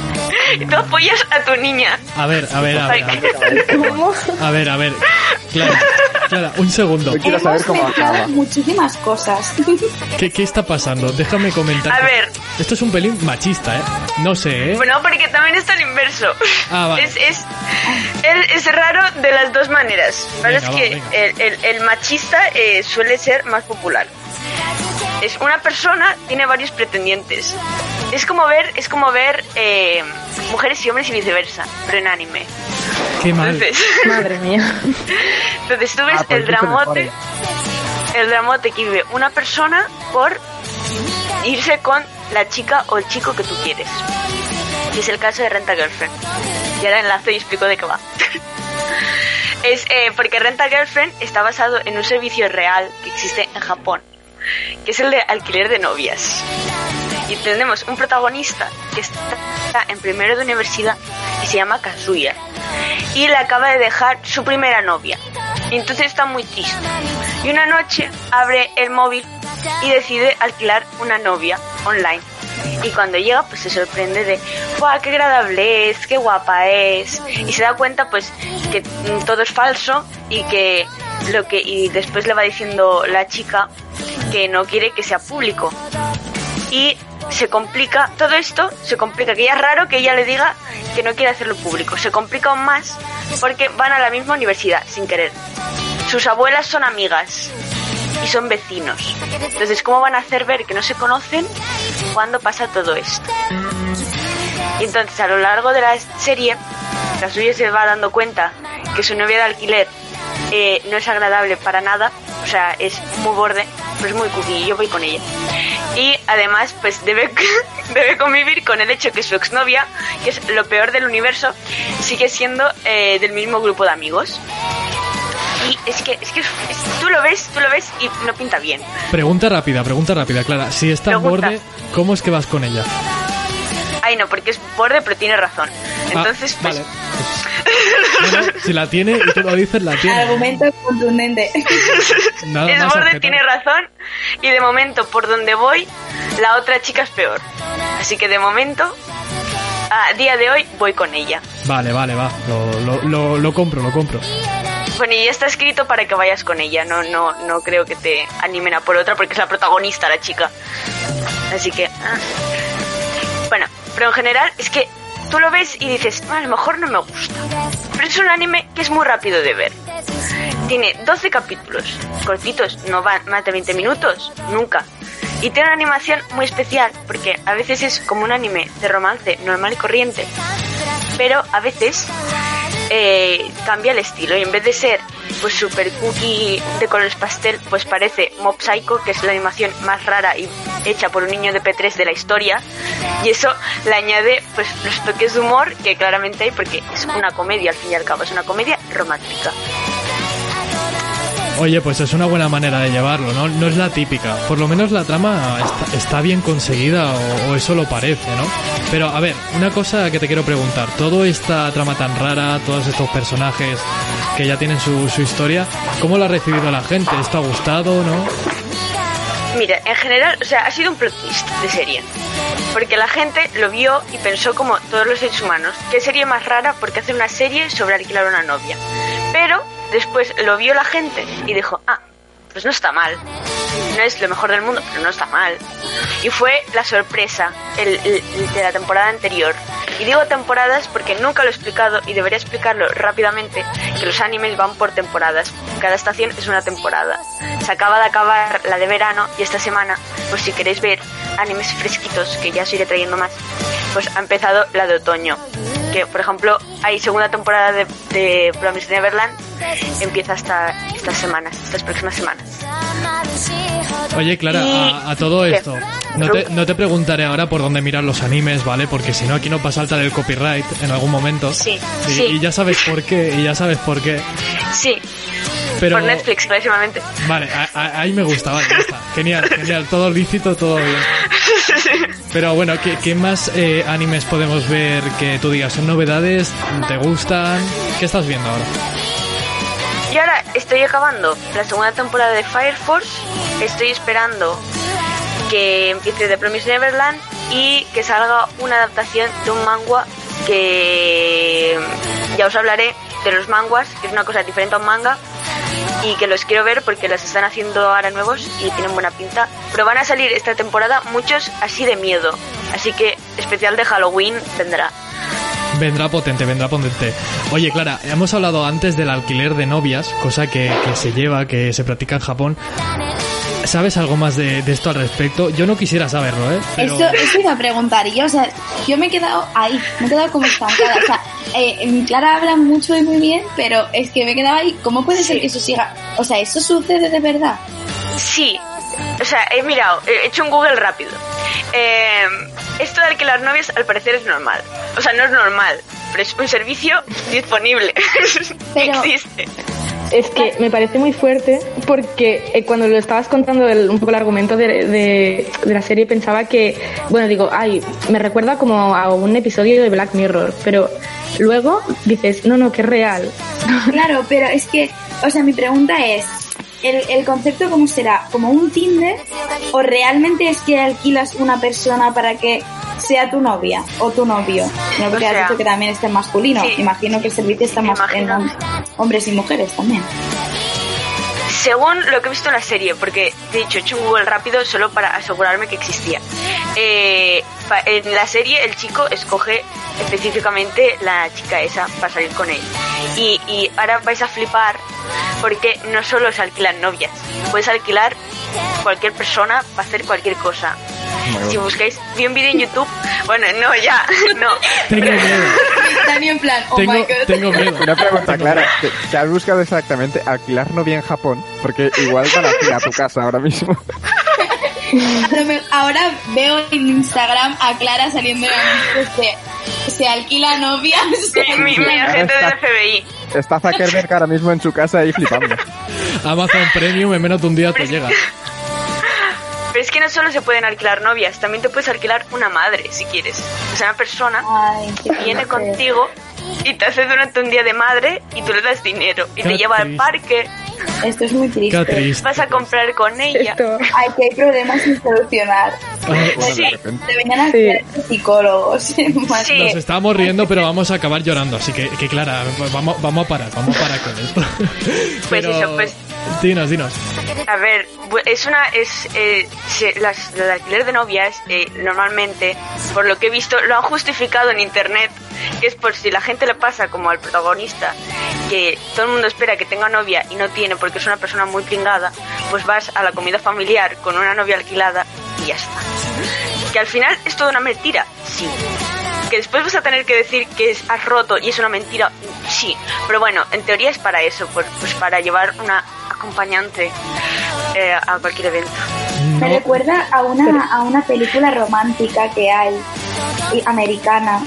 (laughs) y tú apoyas a tu niña. A ver, a ver, a ver. A ver, ¿Cómo? a ver. a ver. Clara, Clara, un segundo. Hemos mezclado muchísimas cosas. (laughs) ¿Qué, ¿Qué está pasando? Déjame comentar. A ver. Esto es un pelín machista, ¿eh? No sé, ¿eh? Bueno, porque también está al inverso. Ah, vale. es, es, es, es raro de las dos maneras. Venga, es va, que el, el- el machista eh, suele ser más popular. Es una persona tiene varios pretendientes. Es como ver, es como ver eh, mujeres y hombres y viceversa, pero en anime. Qué mal. Entonces, (laughs) Madre mía. entonces tú ves Ah, el dramote, el dramote que vive una persona por irse con la chica o el chico que tú quieres. Y es el caso de Renta Girlfriend. Y ahora enlazo y explico de qué va. (laughs) es eh, porque Renta Girlfriend está basado en un servicio real que existe en Japón, que es el de alquiler de novias. Y tenemos un protagonista que está en primero de universidad y se llama Kazuya. Y le acaba de dejar su primera novia. Y entonces está muy triste. Y una noche abre el móvil y decide alquilar una novia online. Y cuando llega, pues se sorprende de, ¡guau, qué agradable es! ¡Qué guapa es! Y se da cuenta, pues, que mm, todo es falso y que lo que, y después le va diciendo la chica que no quiere que sea público. Y se complica, todo esto se complica, que ya es raro que ella le diga que no quiere hacerlo público. Se complica aún más porque van a la misma universidad, sin querer. Sus abuelas son amigas y son vecinos. Entonces, ¿cómo van a hacer ver que no se conocen cuando pasa todo esto? Y entonces, a lo largo de la serie, Kazuya se va dando cuenta que su novia de alquiler eh, no es agradable para nada, o sea, es muy borde, pero es muy cookie yo voy con ella. Y además, pues debe, (laughs) debe convivir con el hecho que su exnovia, que es lo peor del universo, sigue siendo eh, del mismo grupo de amigos. Y es que, es que es- tú lo ves, tú lo ves y no pinta bien. Pregunta rápida, pregunta rápida, Clara. Si está en Pregunta. borde, ¿cómo es que vas con ella? Ay, no, porque es borde, pero tiene razón. Entonces, Ah, pues, vale. (laughs) Bueno, si la tiene y tú lo dices, la tiene. Argumento contundente. (laughs) Nada es más borde, tiene razón. Y de momento, por donde voy, la otra chica es peor. Así que de momento, a día de hoy, voy con ella. Vale, vale, va. Lo, lo, lo, lo compro, lo compro. Bueno, y está escrito para que vayas con ella. No, no, no creo que te animen a por otra porque es la protagonista, la chica. Así que. ah. Bueno, pero en general es que tú lo ves y dices, "Ah, a lo mejor no me gusta. Pero es un anime que es muy rápido de ver. Tiene 12 capítulos, cortitos, no van más de 20 minutos, nunca. Y tiene una animación muy especial, porque a veces es como un anime de romance normal y corriente, pero a veces eh, cambia el estilo y en vez de ser pues super cookie de colores pastel, pues parece Mob Psycho, que es la animación más rara y hecha por un niño de P3 de la historia, y eso le añade pues los toques de humor que claramente hay porque es una comedia al fin y al cabo, es una comedia romántica. Oye, pues es una buena manera de llevarlo, ¿no? No es la típica. Por lo menos la trama está, bien conseguida o, eso lo parece, ¿no? Pero a ver, una cosa que te quiero preguntar. Todo esta trama tan rara, todos estos personajes que ya tienen su, historia, ¿cómo la ha recibido la gente? ¿Esto ha gustado, no? Mira, en general, o sea, ha sido un plot twist de serie. Porque la gente lo vio y pensó como todos los seres humanos, ¿qué serie más rara porque hace una serie sobre alquilar una novia? Pero después lo vio la gente y dijo, ah, pues no está mal. No es lo mejor del mundo, pero no está mal. Y fue la sorpresa el- de la temporada anterior. Y digo temporadas porque nunca lo he explicado y debería explicarlo rápidamente, que los animes van por temporadas. Cada estación es una temporada. Se acaba de acabar la de verano y esta semana, pues si queréis ver animes fresquitos, que ya os iré trayendo más, pues ha empezado la de otoño. Que, por ejemplo, hay segunda temporada de, de Promised Neverland, empieza hasta estas semanas, estas próximas semanas. Oye, Clara, Y- a, a todo esto, no te, no te preguntaré ahora por dónde mirar los animes, ¿vale? Porque si no, aquí no pasa salta del copyright en algún momento. Sí, Y, sí. y ya sabes por qué, y ya sabes por qué. Sí, Pero, por Netflix, clarísimamente. Vale, a- a- ahí me gusta, vale, ya está. Genial, genial, todo lícito, todo bien. (laughs) Pero bueno, ¿qué, qué más eh, animes podemos ver que tú digas? ¿Son novedades? ¿Te gustan? ¿Qué estás viendo ahora? Y ahora estoy acabando la segunda temporada de Fire Force. Estoy esperando que empiece The Promised Neverland y que salga una adaptación de un manga que ya os hablaré de los manguas, que es una cosa diferente a un manga y que los quiero ver porque los están haciendo ahora nuevos y tienen buena pinta. Pero van a salir esta temporada muchos así de miedo, así que especial de Halloween vendrá. Vendrá potente, vendrá potente. Oye, Clara, hemos hablado antes del alquiler de novias, cosa que, que se lleva, que se practica en Japón. ¿Sabes algo más de, de esto al respecto? Yo no quisiera saberlo, ¿eh? Pero... Eso, eso iba a preguntar y yo, o sea, yo me he quedado ahí, me he quedado como estancada. O sea, eh, Clara habla mucho y muy bien, pero es que me he quedado ahí. ¿Cómo puede ser que eso siga? O sea, ¿eso sucede de verdad? Sí, o sea, he mirado, he hecho un Google rápido. Eh, esto de alquilar novias al parecer es normal. O sea, no es normal, pero es un servicio disponible. (laughs) Existe. Es que me parece muy fuerte porque eh, cuando lo estabas contando el- un poco el argumento de, de- de la serie pensaba que, bueno, digo, ay, me recuerda como a un episodio de Black Mirror, pero luego dices, no, no, que es real. Claro, pero es que, o sea, mi pregunta es, ¿el, el concepto cómo será? ¿Como un Tinder? ¿O realmente es que alquilas una persona para que sea tu novia o tu novio? No, porque O sea, has dicho que también está en masculino. sí. Imagino que el servicio está más en hombres y mujeres también. Según lo que he visto en la serie, porque de hecho he hecho un Google rápido solo para asegurarme que existía. Eh, en la serie el chico escoge específicamente la chica esa para salir con él. Y, y ahora vais a flipar porque no solo se alquilan novias, puedes alquilar cualquier persona para hacer cualquier cosa. Si buscáis, vi un vídeo en YouTube, bueno, no, ya, (laughs) no. Tengo miedo. También en plan, oh Tengo, my god. tengo miedo. Una pregunta clara. ¿te- ¿Te has buscado exactamente alquilar novia en Japón? Porque igual van a ir a tu casa ahora mismo. Ahora veo en Instagram a Clara saliendo de de se alquila novia. (laughs) se Mi, agente del FBI. Está Zuckerberg ahora mismo en su casa ahí flipando. Amazon Premium en menos de un día te llega. (laughs) Pero es que no solo se pueden alquilar novias, también te puedes alquilar una madre si quieres. O sea, una persona Ay, que viene contigo y te hace durante un día de madre y tú le das dinero y Qué te lleva al triste. parque, Esto es muy triste. Qué triste. vas a comprar con ella. Esto. Ay, que hay problemas sin solucionar. Ay, Bueno, Sí. de repente. Deberían hacer psicólogos. (laughs) Sí. Nos estamos riendo, pero vamos a acabar llorando. Así que, que Clara, vamos, vamos a parar, vamos a parar con esto. Pues eso, pues- Dinos, dinos. A ver, es una es eh, se- las el alquiler de novias eh, normalmente, por lo que he visto, lo han justificado en internet, que es por si la gente le pasa como al protagonista, que todo el mundo espera que tenga novia y no tiene porque es una persona muy pringada, pues vas a la comida familiar con una novia alquilada y ya está. Que al final es toda una mentira, sí. Que después vas a tener que decir que es- has roto y es una mentira, sí. Pero bueno, en teoría es para eso, pues para llevar una acompañante eh, a cualquier evento. Me recuerda a una, a una película romántica que hay, y americana.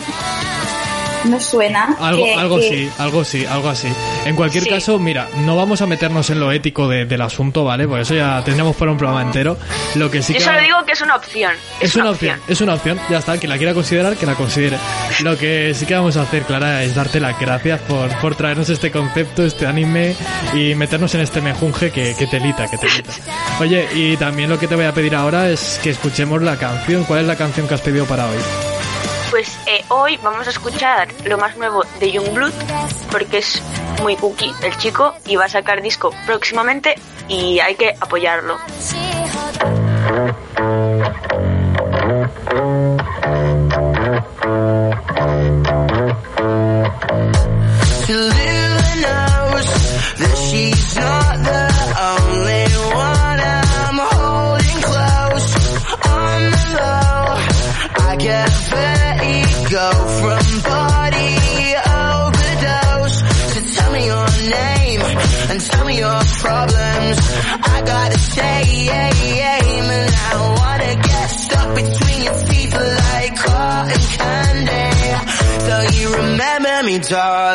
¿No suena? Algo, Que- algo que- sí, algo sí, algo así. En cualquier Sí. caso, mira, no vamos a meternos en lo ético de- del asunto, ¿vale? Por eso ya tendríamos para un programa entero. Lo que sí Yo que... solo digo que es una opción. Es una opción, es una opción, ya está, quien la quiera considerar, que la considere. Lo que sí que vamos a hacer, Clara, es darte las gracias por, por traernos este concepto, este anime y meternos en este mejunje que, que telita, que telita. Oye, y también lo que te voy a pedir ahora es que escuchemos la canción. ¿Cuál es la canción que has pedido para hoy? Pues eh, hoy vamos a escuchar lo más nuevo de Youngblood porque es muy cookie el chico y va a sacar disco próximamente y hay que apoyarlo. desire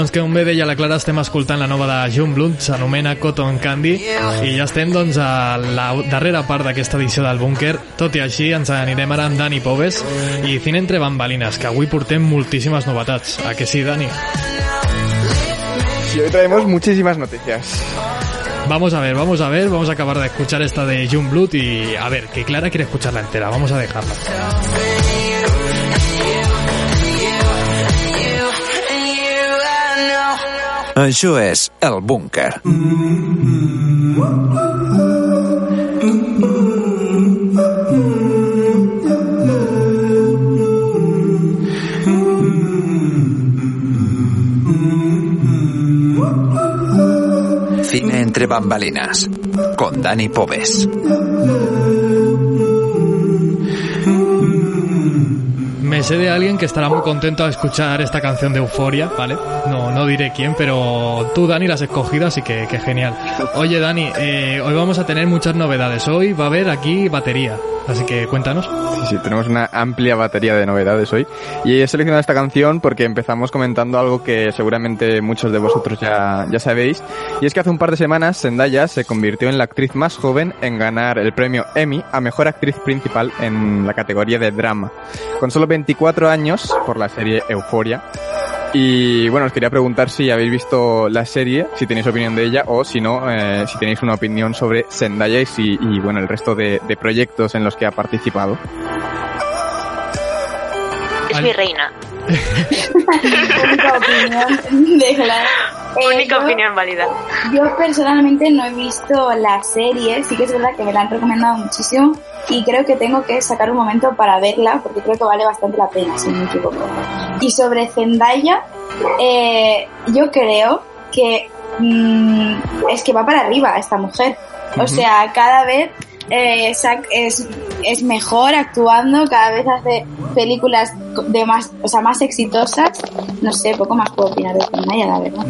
Doncs que un bé deia la Clara estem escoltant la nova de John Blunt, s'anomena Cotton Candy i ja estem doncs a la darrera part d'aquesta edició del Búnquer tot i així ens anirem ara amb Dani Pobes i Cine entre bambalines que avui portem moltíssimes novetats a que sí Dani? Sí, hoy traemos muchísimas noticias. Vamos a ver, vamos a ver, vamos a acabar de escuchar esta de John Blunt y a ver, que Clara quiere escucharla entera, vamos a dejarla. Això és El Búnquer. Cine entre bambalinas. Con Dani Pobes. Me sé de alguien que estará muy contento de escuchar esta canción de Euforia, ¿vale? No, no diré quién, pero tú, Dani, la has escogido, así que, que genial. Oye, Dani, eh, hoy vamos a tener muchas novedades. Hoy va a haber aquí batería, así que cuéntanos. Sí, sí, tenemos una amplia batería de novedades hoy. Y he seleccionado esta canción porque empezamos comentando algo que seguramente muchos de vosotros ya, ya sabéis. Y es que hace un par de semanas Zendaya se convirtió en la actriz más joven en ganar el premio Emmy a Mejor Actriz Principal en la categoría de drama. Con solo 24 años por la serie Euforia. Y bueno, os quería preguntar si habéis visto la serie, si tenéis opinión de ella o si no, eh, si tenéis una opinión sobre Zendaya y, si, y bueno, el resto de, de proyectos en los que ha participado. Es mi reina. (laughs) Única opinión de. Eh, Única yo- opinión válida. Yo personalmente no he visto la serie, sí que es verdad que me la han recomendado muchísimo y creo que tengo que sacar un momento para verla porque creo que vale bastante la pena, si no me equivoco. Y sobre Zendaya, eh, yo creo que mm, es que va para arriba esta mujer. O sea, cada vez eh, sac- es, es mejor actuando, cada vez hace películas de más, o sea, más exitosas. No sé, poco más puedo opinar de Zendaya, la verdad.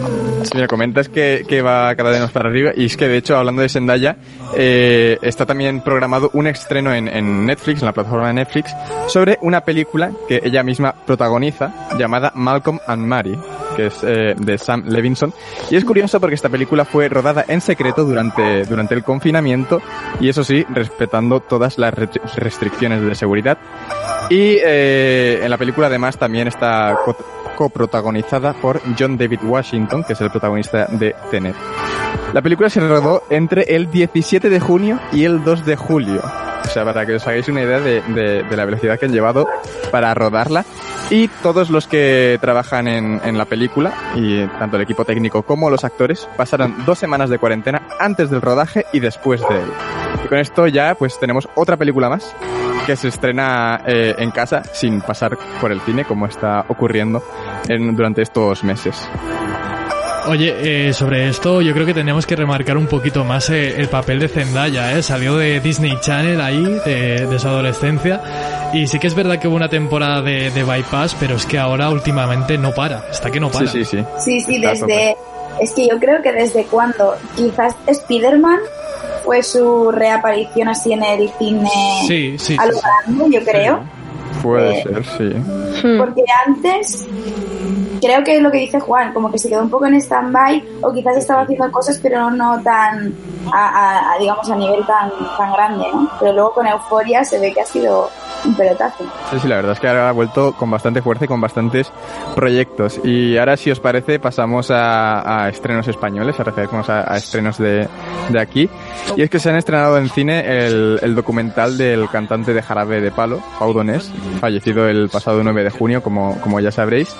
Sí, mira, comentas que, que va cada vez más para arriba y es que de hecho hablando de Zendaya eh, está también programado un estreno en, en Netflix, en la plataforma de Netflix, sobre una película que ella misma protagoniza llamada Malcolm and Mary, que es eh, de Sam Levinson. Y es curioso porque esta película fue rodada en secreto durante, durante el confinamiento y eso sí, respetando todas las re- restricciones de seguridad. Y eh, en la película además también está co- coprotagonizada por John David Washington, que es el protagonista de Tenet. La película se rodó entre el 17 de junio y el 2 de julio. O sea, para que os hagáis una idea de, de- de la velocidad que han llevado para rodarla. Y todos los que trabajan en, en la película, y tanto el equipo técnico como los actores, pasaron dos semanas de cuarentena antes del rodaje y después de él. Y con esto ya pues tenemos otra película más que se estrena eh, en casa sin pasar por el cine como está ocurriendo en- durante estos meses. Oye, eh, sobre esto yo creo que tenemos que remarcar un poquito más eh, el papel de Zendaya, ¿eh? Salió de Disney Channel ahí, de, de su adolescencia, y sí que es verdad que hubo una temporada de, de Bypass, pero es que ahora últimamente no para, está que no para. Sí, sí, sí. Sí, sí, Está desde... Es que yo creo que desde cuando quizás Spider-Man fue su reaparición así en el cine Sí, sí, a lo sí. grande, yo creo. Puede Eh, ser, sí. Porque antes, creo que es lo que dice Juan, como que se quedó un poco en stand-by o quizás estaba haciendo cosas pero no tan, a, a- a, digamos, a nivel tan, tan grande, ¿no? Pero luego con Euforia se ve que ha sido un pelotazo. Sí, sí, la verdad es que ahora ha vuelto con bastante fuerza y con bastantes proyectos. Y ahora, si os parece, pasamos a, estrenos españoles, a referirnos a, estrenos de, de aquí. Y es que se han estrenado en cine el, el documental del cantante de Jarabe de Palo, Pau Donés, fallecido el pasado 9 de junio, como, como ya sabréis.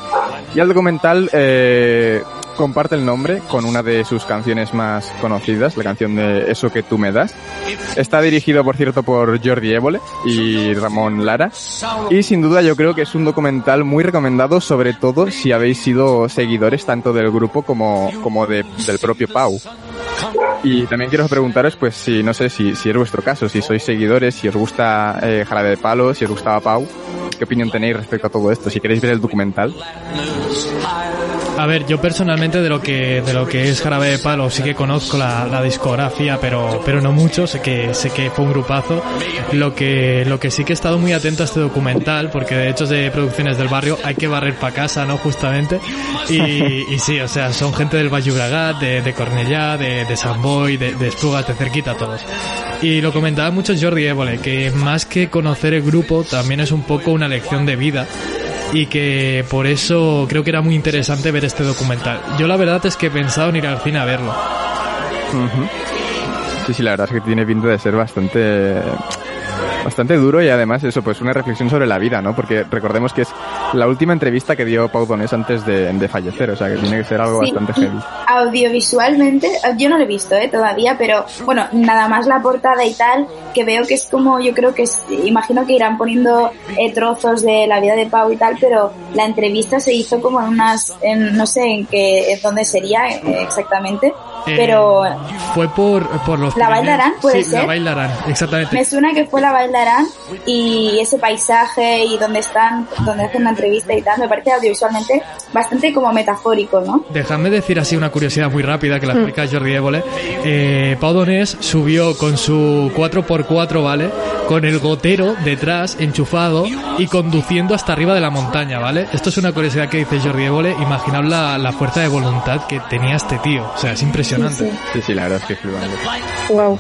Y el documental eh, comparte el nombre con una de sus canciones más conocidas, la canción de Eso que tú me das. Está dirigido, por cierto, por Jordi Évole y Ramón Lara. Y sin duda yo creo que es un documental muy recomendado, sobre todo si habéis sido seguidores tanto del grupo como, como de- del propio Pau. Y también quiero preguntaros, pues si no sé si, si es vuestro caso, si sois seguidores, si os gusta eh, Jarabe de Palo, si os gustaba Pau, ¿qué opinión tenéis respecto a todo esto? Si queréis ver el documental. A ver, yo personalmente de lo que de lo que es Jarabe de Palo sí que conozco la, la discografía, pero pero no mucho, sé que sé que fue un grupazo. Lo que lo que sí que he estado muy atento a este documental, porque de hecho es de producciones del barrio, hay que barrer para casa, ¿no? Justamente. Y, y sí, o sea, son gente del Valle Llobregat, de, de Cornellá, de, de Sant Boi, de, de Esplugas, de cerquita todos. Y lo comentaba mucho Jordi Évole, que más que conocer el grupo, también es un poco una lección de vida y que por eso creo que era muy interesante ver este documental. Yo la verdad es que he pensado en ir al cine a verlo. Sí, sí, la verdad es que tiene pinta de ser bastante bastante duro y además eso, pues una reflexión sobre la vida, ¿no? Porque recordemos que es la última entrevista que dio Pau Donés antes de, de fallecer, o sea que tiene que ser algo Sí. bastante heavy. Audiovisualmente, yo no lo he visto ¿eh? todavía, pero bueno, nada más la portada y tal, que veo que es como, yo creo que es, imagino que irán poniendo eh, trozos de la vida de Pau y tal, pero la entrevista se hizo como en unas, en, no sé en qué, en dónde sería eh, exactamente, Eh, pero Fue por, por los... ¿La Pirineos. Bailarán, puede sí, la ser? bailarán, exactamente. me suena que fue la Bailarán y ese paisaje y donde están, donde hacen la entrevista y tal, me parece audiovisualmente bastante como metafórico, ¿no? Dejadme decir así una curiosidad muy rápida que la Mm. explica Jordi Évole. Eh, Pau Donés subió con su 4x4, ¿vale? Con el gotero detrás, enchufado y conduciendo hasta arriba de la montaña, ¿vale? Esto es una curiosidad que dice Jordi Évole. Imaginaos la, la fuerza de voluntad que tenía este tío. O sea, es impresionante. Sí, sí, la verdad es que es flipante. Wow.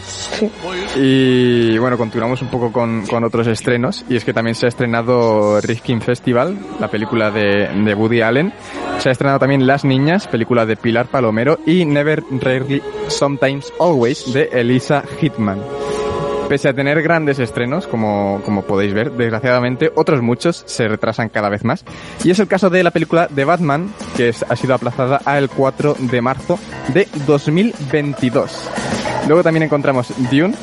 Y bueno, continuamos un poco con, con otros estrenos. Y es que también se ha estrenado Rifkin Festival, la película de, de Woody Allen. Se ha estrenado también Las Niñas, película de Pilar Palomero. Y Never, Rarely, Sometimes, Always, de Elisa Hitman. Pese a tener grandes estrenos, como, como podéis ver, desgraciadamente otros muchos se retrasan cada vez más. Y es el caso de la película de Batman, que ha sido aplazada al 4 de marzo de 2022. Luego también encontramos Dune,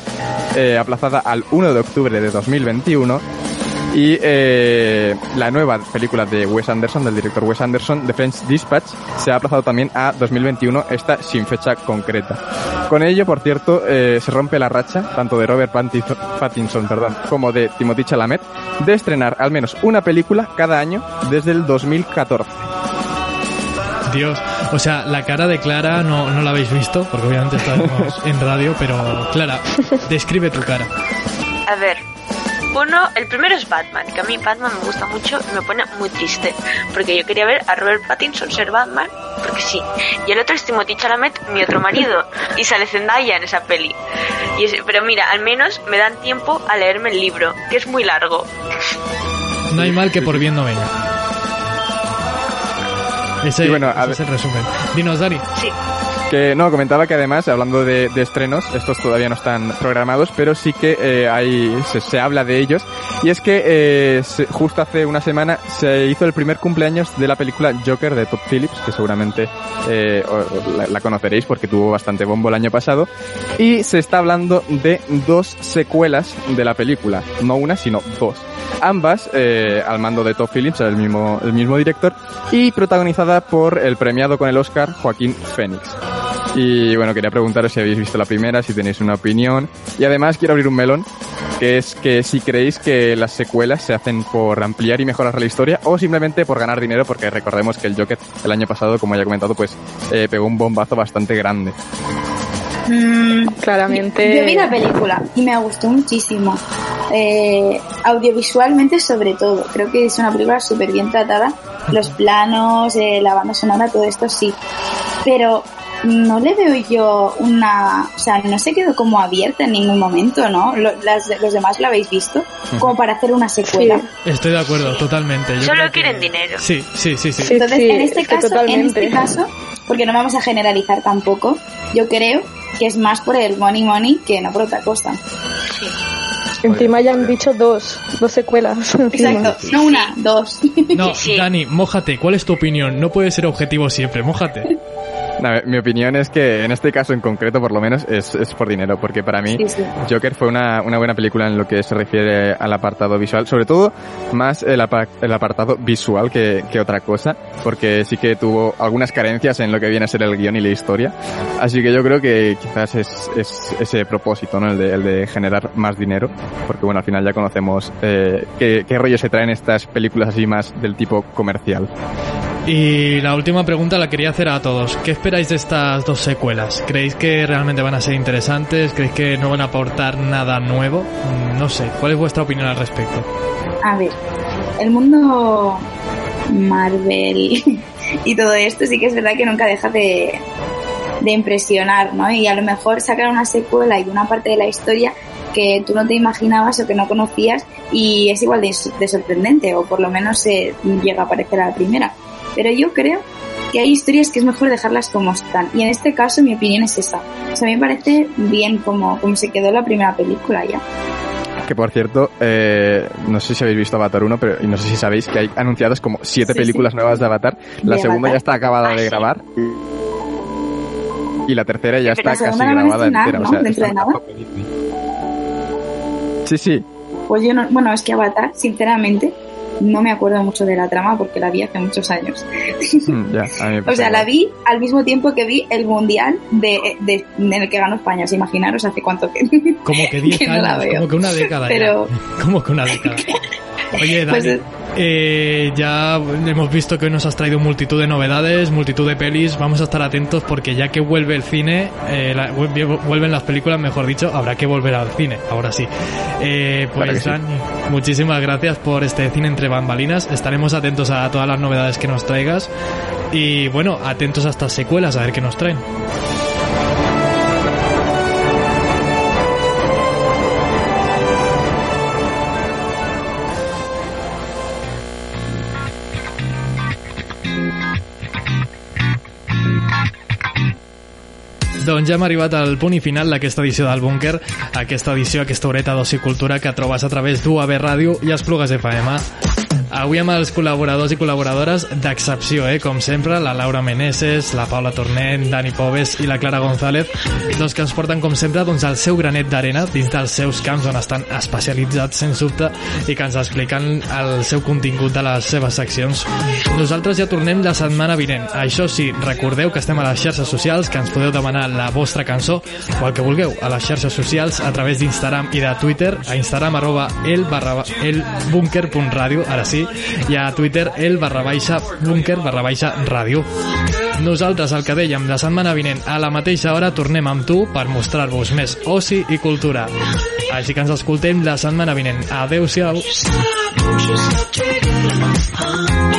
eh, aplazada al 1 de octubre de 2021. Y eh, la nueva película de Wes Anderson, del director Wes Anderson, The French Dispatch, se ha aplazado también a 2021, esta sin fecha concreta. Con ello, por cierto, eh, se rompe la racha, tanto de Robert Pattinson, perdón, como de Timothy Chalamet, de estrenar al menos una película cada año desde el 2014. Dios, o sea, la cara de Clara no, no la habéis visto, porque obviamente estamos (laughs) en radio, pero Clara, describe tu cara. A ver, uno, el primero es Batman, que a mí Batman me gusta mucho y me pone muy triste, porque yo quería ver a Robert Pattinson ser Batman, porque sí. Y el otro es Timothy Chalamet, mi otro marido, y sale Zendaya en esa peli. Y es- pero mira, al menos me dan tiempo a leerme el libro, que es muy largo. No hay mal que por bien no venga. Ese, Y bueno, a ese es el resumen. Dinos, Dani. Sí. Que no, comentaba que además, hablando de, estrenos, estos todavía no están programados, pero sí que eh, hay, se, se habla de ellos. Y es que eh, justo hace una semana se hizo el primer cumpleaños de la película Joker de Todd Phillips, que seguramente eh, la conoceréis porque tuvo bastante bombo el año pasado. Y se está hablando de dos secuelas de la película, no una, sino dos. Ambas eh, al mando de Todd Phillips, el mismo, el mismo director, y protagonizada por el premiado con el Oscar Joaquín Phoenix. Y bueno, quería preguntaros si habéis visto la primera, si tenéis una opinión. Y además quiero abrir un melón, que es que si creéis que las secuelas se hacen por ampliar y mejorar la historia o simplemente por ganar dinero, porque recordemos que el Joker el año pasado, como ya he comentado, pues eh, pegó un bombazo bastante grande. Claramente. Yo vi la película y me gustó muchísimo. Eh, audiovisualmente sobre todo. Creo que es una película súper bien tratada. Los planos, eh, la banda sonora, todo esto sí. Pero no le veo yo una... O sea, no se quedó como abierta en ningún momento, ¿no? Lo- las- los demás lo habéis visto. Como para hacer una secuela. Estoy de acuerdo, totalmente. Yo Solo que- quieren dinero. Sí, sí, sí, sí. Entonces, en este caso, en este caso, porque no vamos a generalizar tampoco, yo creo que es más por el money money que no por otra cosa. Encima ya han dicho dos, dos secuelas. (laughs) Exacto, no una, dos. No, Dani, mójate. ¿Cuál es tu opinión? No puede ser objetivo siempre, mójate. Nada, mi opinión es que en este caso en concreto, por lo menos, es, es por dinero, porque para mí Sí, sí. Joker fue una, una buena película en lo que se refiere al apartado visual, sobre todo más el, apa- el apartado visual que, que otra cosa, porque sí que tuvo algunas carencias en lo que viene a ser el guion y la historia, así que yo creo que quizás es, es ese propósito, ¿no? El de, el de generar más dinero, porque bueno, al final ya conocemos eh, qué, qué rollo se traen estas películas así más del tipo comercial. Y la última pregunta la quería hacer a todos. ¿Qué esperáis de estas dos secuelas? ¿Creéis que realmente van a ser interesantes? ¿Creéis que no van a aportar nada nuevo? No sé. ¿Cuál es vuestra opinión al respecto? A ver, el mundo Marvel (laughs) y todo esto sí que es verdad que nunca deja de, de impresionar, ¿no? Y a lo mejor sacar una secuela y una parte de la historia que tú no te imaginabas o que no conocías y es igual de, de sorprendente o por lo menos se llega a parecer a la primera. Pero yo creo que hay historias que es mejor dejarlas como están y en este caso mi opinión es esa. O sea, a mí me parece bien como, como se quedó la primera película ya. Que por cierto, eh, no sé si habéis visto Avatar 1, pero y no sé si sabéis que hay anunciadas como siete Sí, películas sí. nuevas de Avatar. La ¿De segunda Avatar? ya está acabada Ah, de sí. grabar. Y la tercera ya Pero está casi grabada entera. ¿no? O sea, Dentro de nada. Sí, sí. Pues yo no, bueno, es que Avatar, sinceramente, no me acuerdo mucho de la trama porque la vi hace muchos años. Mm, (laughs) O sea, la vi al mismo tiempo que vi el mundial de, de- en el que ganó España. Imaginaros hace cuánto que. Como que 10 (laughs) Que no la años, como que una década Pero- ya. (laughs) Como que una década. Oye, Dani, Pues es- eh, ya hemos visto que hoy nos has traído multitud de novedades, multitud de pelis. Vamos a estar atentos porque ya que vuelve el cine, eh, la- vu- vuelven las películas, mejor dicho, habrá que volver al cine, ahora sí. Eh, pues Claro sí. Muchísimas gracias por este cine entre bambalinas. Estaremos atentos a todas las novedades que nos traigas. Y bueno, atentos a estas secuelas, a ver qué nos traen. Doncs ja hem arribat al punt i final d'aquesta edició del Búnquer, aquesta edició, aquesta horeta d'oci cultura que trobes a través d'UAB Ràdio i Esplugues FM. Avui amb els col·laboradors i col·laboradores d'excepció, eh? com sempre, la Laura Meneses, la Paula Tornet, Dani Pobes i la Clara González, doncs que ens porten, com sempre, doncs, el seu granet d'arena dins dels seus camps on estan especialitzats, sens dubte, i que ens expliquen el seu contingut de les seves seccions. Nosaltres ja tornem la setmana vinent. Això sí, recordeu que estem a les xarxes socials, que ens podeu demanar la vostra cançó o el que vulgueu a les xarxes socials a través d'Instagram i de Twitter, a Instagram arroba el barra el ara sí, i a Twitter el barra baixa bunker barra baixa ràdio. Nosaltres, el que dèiem, la setmana vinent a la mateixa hora tornem amb tu per mostrar-vos més oci i cultura. Així que ens escoltem la setmana vinent. Adeu-siau. Just a trigger.